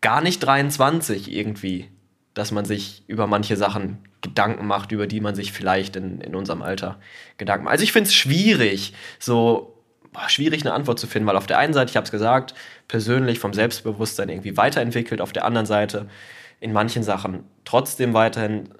gar nicht 23 irgendwie, dass man sich über manche Sachen Gedanken macht, über die man sich vielleicht in, in unserem Alter Gedanken macht. Also ich finde es schwierig, so boah, schwierig eine Antwort zu finden, weil auf der einen Seite, ich habe es gesagt, persönlich vom Selbstbewusstsein irgendwie weiterentwickelt, auf der anderen Seite in manchen Sachen trotzdem weiterhin,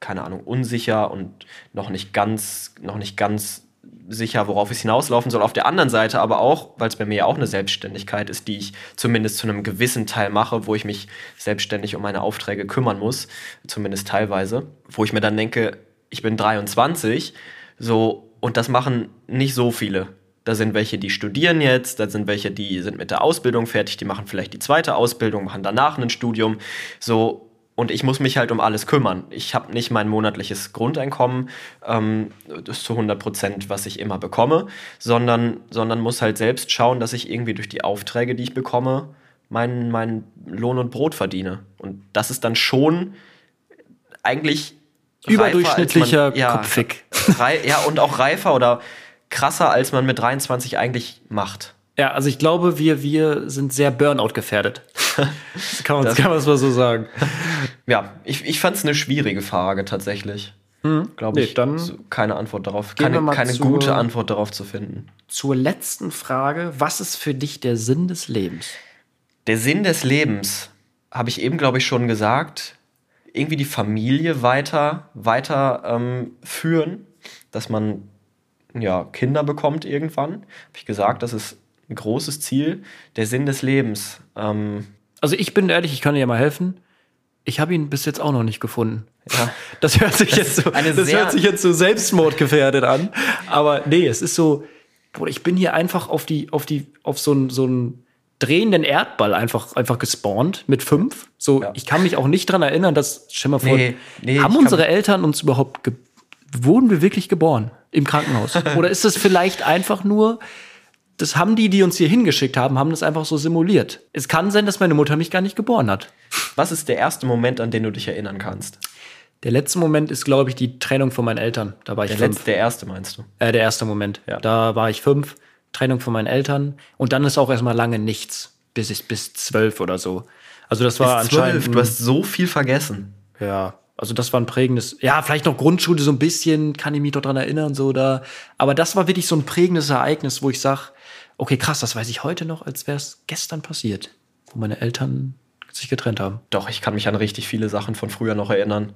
keine Ahnung, unsicher und noch nicht ganz, noch nicht ganz sicher, worauf es hinauslaufen soll. Auf der anderen Seite aber auch, weil es bei mir ja auch eine Selbstständigkeit ist, die ich zumindest zu einem gewissen Teil mache, wo ich mich selbstständig um meine Aufträge kümmern muss, zumindest teilweise, wo ich mir dann denke, ich bin 23, so, und das machen nicht so viele. Da sind welche, die studieren jetzt, da sind welche, die sind mit der Ausbildung fertig, die machen vielleicht die zweite Ausbildung, machen danach ein Studium, so, und ich muss mich halt um alles kümmern. Ich habe nicht mein monatliches Grundeinkommen, ähm, das zu 100 Prozent, was ich immer bekomme, sondern, sondern muss halt selbst schauen, dass ich irgendwie durch die Aufträge, die ich bekomme, meinen meinen Lohn und Brot verdiene. Und das ist dann schon eigentlich Überdurchschnittlicher reifer, man- ja, Kopffick. Rei ja, und auch reifer oder krasser, als man mit 23 eigentlich macht. Ja, also ich glaube, wir, wir sind sehr Burnout gefährdet. Das kann man, das kann man mal so sagen. Ja, ich, ich fand es eine schwierige Frage tatsächlich. Glaube Nee, ich, dann keine Antwort darauf, keine, keine zur- gute Antwort darauf zu finden. Zur letzten Frage. Was ist für dich der Sinn des Lebens? Der Sinn des Lebens, habe ich eben, glaube ich, schon gesagt, irgendwie die Familie weiter, weiter ähm, führen, dass man ja, Kinder bekommt irgendwann. Habe ich gesagt, das ist ein großes Ziel. Der Sinn des Lebens. Ähm, Also ich bin ehrlich, ich kann dir ja mal helfen. Ich habe ihn bis jetzt auch noch nicht gefunden. Ja. Das hört sich jetzt so, das hört sich jetzt so selbstmordgefährdet an. Aber nee, es ist so, ich bin hier einfach auf die, auf die, auf so einen, so einen drehenden Erdball einfach, einfach gespawnt mit fünf. So, Ja. ich kann mich auch nicht dran erinnern, dass, stell mal vor, Nee, nee, haben unsere Eltern uns überhaupt wurden wir wirklich geboren im Krankenhaus? Oder ist das vielleicht einfach nur, das haben die, die uns hier hingeschickt haben, haben das einfach so simuliert. Es kann sein, dass meine Mutter mich gar nicht geboren hat. Was ist der erste Moment, an den du dich erinnern kannst? Der letzte Moment ist, glaube ich, die Trennung von meinen Eltern. Da war ich Der fünf. letzte, der erste meinst du? Äh, der erste Moment. Ja. Da war ich fünf, Trennung von meinen Eltern. Und dann ist auch erstmal lange nichts. Bis ich bis zwölf oder so. Also das war Bis zwölf, anscheinend. du hast so viel vergessen. Ja, also das war ein prägendes, ja, vielleicht noch Grundschule so ein bisschen, kann ich mich doch dran erinnern, so da. Aber das war wirklich so ein prägendes Ereignis, wo ich sag, okay, krass, das weiß ich heute noch, als wäre es gestern passiert, wo meine Eltern sich getrennt haben. Doch, ich kann mich an richtig viele Sachen von früher noch erinnern.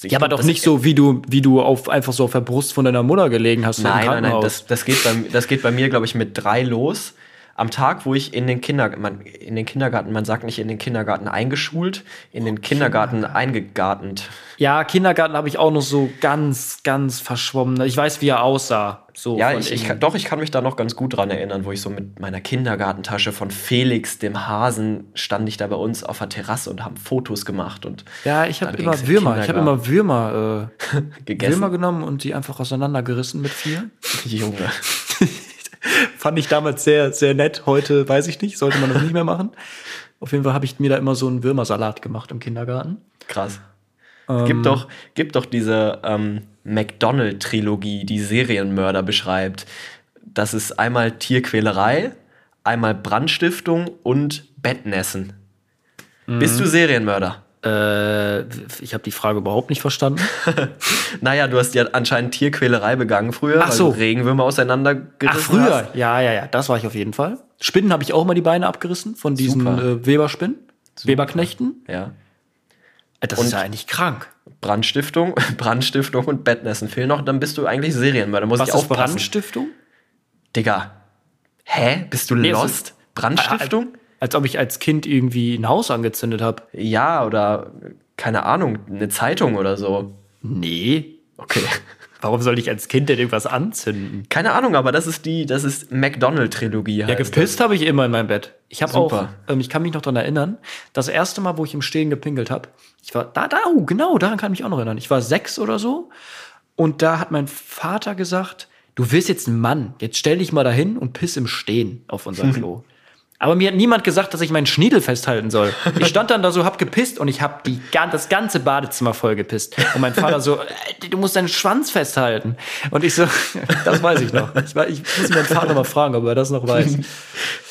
Ich Ja, aber doch nicht so, wie du, wie du auf, einfach so auf der Brust von deiner Mutter gelegen hast. Nein, nein, nein, das, das, geht bei, das geht bei mir, glaube ich, mit drei los. Am Tag, wo ich in den, Kinder, man, in den Kindergarten, man sagt nicht in den Kindergarten eingeschult, in den Kindergarten eingegartend. Ja, Kindergarten habe ich auch noch so ganz, ganz verschwommen. Ich weiß, wie er aussah. So Ja, ich, ich kann, doch, ich kann mich da noch ganz gut dran erinnern, wo ich so mit meiner Kindergartentasche von Felix, dem Hasen, stand ich da bei uns auf der Terrasse und haben Fotos gemacht und ja, ich habe immer Würmer. Ich habe immer Würmer, äh, gegessen. Würmer genommen und die einfach auseinandergerissen mit vier. Junge. Fand ich damals sehr, sehr nett. Heute weiß ich nicht, sollte man das nicht mehr machen. Auf jeden Fall habe ich mir da immer so einen Würmersalat gemacht im Kindergarten. Krass. Ähm. Gibt doch, gibt doch diese ähm, McDonald-Trilogie, die Serienmörder beschreibt. Das ist einmal Tierquälerei, einmal Brandstiftung und Bettnässen. Mhm. Bist du Serienmörder? Äh, ich habe die Frage überhaupt nicht verstanden. Naja, du hast ja anscheinend Tierquälerei begangen früher, Ach so. weil du Regenwürmer auseinandergerissen Ach, früher? hast. Ja, ja, ja, das war ich auf jeden Fall. Spinnen habe ich auch mal die Beine abgerissen von diesen äh, Weberspinnen, Weberknechten. Ja. Äh, Das Und- ist ja eigentlich krank. Brandstiftung, Brandstiftung und Bettnässen fehlen noch, dann bist du eigentlich Serienmörder. Muss Was ich ist aufpassen. Brandstiftung? Digga. Hä? Bist du Nee, lost? Brandstiftung? Als ob ich als Kind irgendwie ein Haus angezündet habe. Ja, oder keine Ahnung, eine Zeitung oder so. Nee. Okay. Warum soll ich als Kind denn irgendwas anzünden? Keine Ahnung, aber das ist die, das ist McDonald-Trilogie. Ja, heißt gepisst habe ich immer in meinem Bett. Ich habe auch, ähm, ich kann mich noch daran erinnern, das erste Mal, wo ich im Stehen gepinkelt habe, ich war, da, da, oh, genau, daran kann ich mich auch noch erinnern. Ich war sechs oder so und da hat mein Vater gesagt, du willst jetzt ein Mann, jetzt stell dich mal dahin und piss im Stehen auf unser Klo. Aber mir hat niemand gesagt, dass ich meinen Schniedel festhalten soll. Ich stand dann da so, hab gepisst und ich hab die, das ganze Badezimmer voll gepisst. Und mein Vater so, äh, du musst deinen Schwanz festhalten. Und ich so, das weiß ich noch. Ich, ich muss meinen Vater mal fragen, ob er das noch weiß.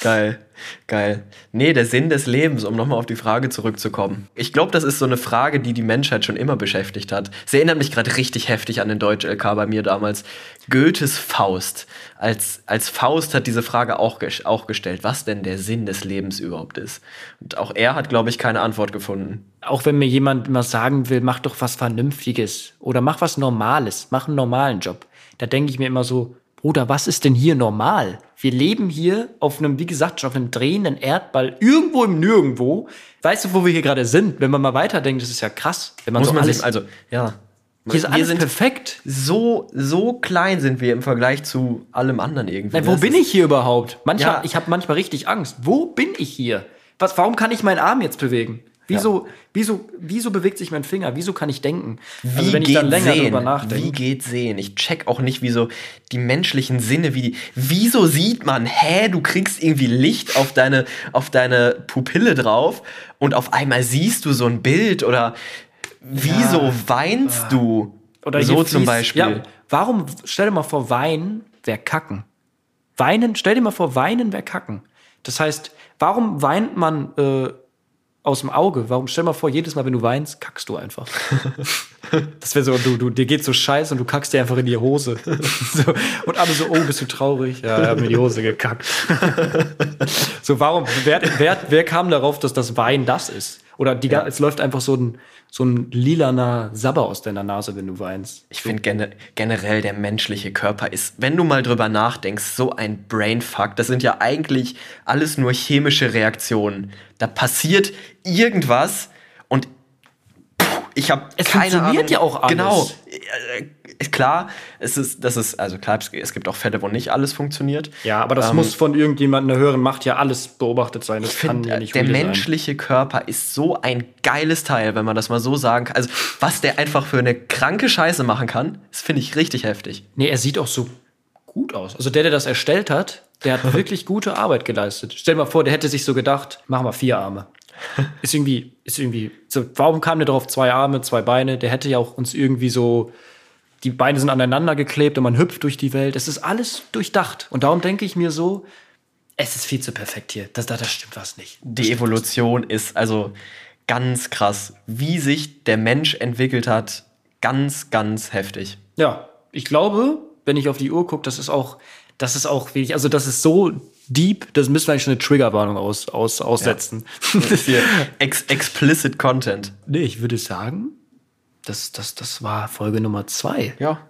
Geil, geil. Nee, der Sinn des Lebens, um nochmal auf die Frage zurückzukommen. Ich glaube, das ist so eine Frage, die die Menschheit schon immer beschäftigt hat. Es erinnert mich gerade richtig heftig an den Deutsch-LK bei mir damals. Goethes Faust. Als, als Faust hat diese Frage auch, auch gestellt, was denn der Sinn des Lebens überhaupt ist. Und auch er hat, glaube ich, keine Antwort gefunden. auch wenn mir jemand mal sagen will, mach doch was Vernünftiges oder mach was Normales, mach einen normalen Job. Da denke ich mir immer so, Bruder, was ist denn hier normal? Wir leben hier auf einem, wie gesagt, schon auf einem drehenden Erdball, irgendwo im Nirgendwo. Weißt du, wo wir hier gerade sind? Wenn man mal weiterdenkt, das ist ja krass. Wenn man Muss so man alles, sich, also, ja. hier ist wir alles sind perfekt. so, so klein sind wir im Vergleich zu allem anderen irgendwie. Nein, wo Das bin ich hier überhaupt? Manchmal, Ja. ich habe manchmal richtig Angst. Wo bin ich hier? Was, warum kann ich meinen Arm jetzt bewegen? Wieso, wieso, wieso bewegt sich mein Finger? Wieso kann ich denken? Wie also wenn ich geht dann länger sehen? drüber Wie nachdenke. geht sehen? Ich check auch nicht, wieso die menschlichen Sinne, wie die. Wieso sieht man, hä, du kriegst irgendwie Licht auf deine, auf deine Pupille drauf und auf einmal siehst du so ein Bild oder wieso weinst du? Oder so hier zum fließt- Beispiel. Ja, warum, stell dir mal vor, Weinen wäre Kacken. Weinen, stell dir mal vor, Weinen wäre Kacken. Das heißt, warum weint man äh, aus dem Auge? Warum, stell mal vor, jedes Mal, wenn du weinst, kackst du einfach. das wäre so, du, du, dir geht so scheiße und du kackst dir einfach in die Hose. so, und alle so, oh, bist du traurig? Ja, er hat mir die Hose gekackt. so, warum, wer, wer, wer kam darauf, dass das Wein das ist? Oder die, ga- es läuft einfach so ein, so ein lilaner Sabber aus deiner Nase, wenn du weinst. Ich finde gene generell der menschliche Körper ist, wenn du mal drüber nachdenkst, so ein Brainfuck. Das sind ja eigentlich alles nur chemische Reaktionen. Da passiert irgendwas ich habe Es keine funktioniert Ahnung. ja auch alles. Genau. Äh, Ist klar, es ist, das ist, also klar, es- gibt auch Fälle, wo nicht alles funktioniert. Ja, aber das Ähm, muss von irgendjemandem der höheren Macht ja alles beobachtet sein. Das Ich kann finde, ja nicht der real sein. menschliche Körper ist so ein geiles Teil, wenn man das mal so sagen kann. Also, was der einfach für eine kranke Scheiße machen kann, das finde ich richtig heftig. Nee, er sieht auch so gut aus. Also der, der das erstellt hat, der hat wirklich gute Arbeit geleistet. Stell dir mal vor, der hätte sich so gedacht, machen wir vier Arme. Ist irgendwie, ist irgendwie, so, warum kam der drauf zwei Arme, zwei Beine? Der hätte ja auch uns irgendwie so, die Beine sind aneinander geklebt und man hüpft durch die Welt. Es ist alles durchdacht. Und darum denke ich mir so, es ist viel zu perfekt hier. Das, das, das stimmt was nicht. Die Evolution ist also ganz krass. Wie sich der Mensch entwickelt hat, ganz, ganz heftig. Ja, ich glaube, wenn ich auf die Uhr gucke, das ist auch, das ist auch wirklich, also das ist so deep, das müssen wir eigentlich schon eine Triggerwarnung aus, aus, aussetzen. Hier, ex explicit Content. nee, ich würde sagen, das, das, das war Folge Nummer zwei. Ja,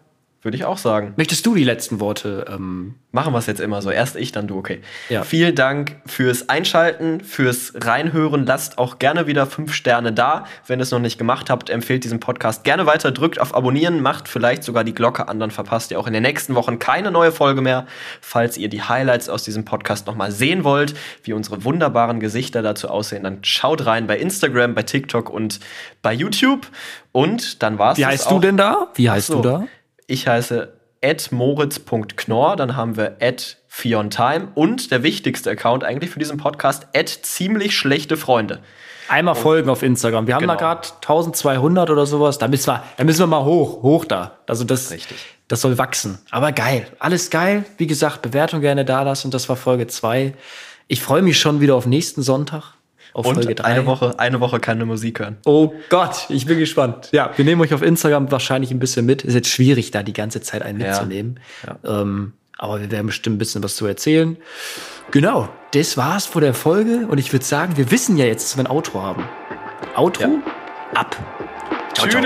würde ich auch sagen. Möchtest du die letzten Worte? Ähm, Machen wir es jetzt immer so. Erst ich, dann du, okay. Ja. Vielen Dank fürs Einschalten, fürs Reinhören. Lasst auch gerne wieder fünf Sterne da. Wenn ihr es noch nicht gemacht habt, empfehlt diesen Podcast gerne weiter. Drückt auf Abonnieren, macht vielleicht sogar die Glocke an, dann verpasst ihr auch in den nächsten Wochen keine neue Folge mehr. Falls ihr die Highlights aus diesem Podcast nochmal sehen wollt, wie unsere wunderbaren Gesichter dazu aussehen, dann schaut rein bei Instagram, bei TikTok und bei YouTube. Und dann war's wie heißt auch. du denn da? Wie heißt So, du da? Ich heiße moritz.knorr, dann haben wir @fiontime und der wichtigste Account eigentlich für diesen Podcast ziemlich schlechte Freunde. Einmal folgen auf Instagram. Wir haben da Genau. gerade 1200 oder sowas. Da müssen wir, da müssen wir mal hoch, hoch da. Also das, Richtig. das soll wachsen. Aber geil. Alles geil. Wie gesagt, Bewertung gerne da lassen. Das war Folge zwei. Ich freue mich schon wieder auf nächsten Sonntag. Auf Folge Und drei. eine Woche, eine Woche keine Musik hören. Oh Gott, ich bin gespannt. Ja, wir nehmen euch auf Instagram wahrscheinlich ein bisschen mit. Ist jetzt schwierig, da die ganze Zeit einen Ja. mitzunehmen. Ähm, aber wir werden bestimmt ein bisschen was zu erzählen. Genau, das war's vor der Folge. Und ich würde sagen, wir wissen ja jetzt, dass wir ein Outro haben. Outro? Ja. Ab. Ciao, ciao.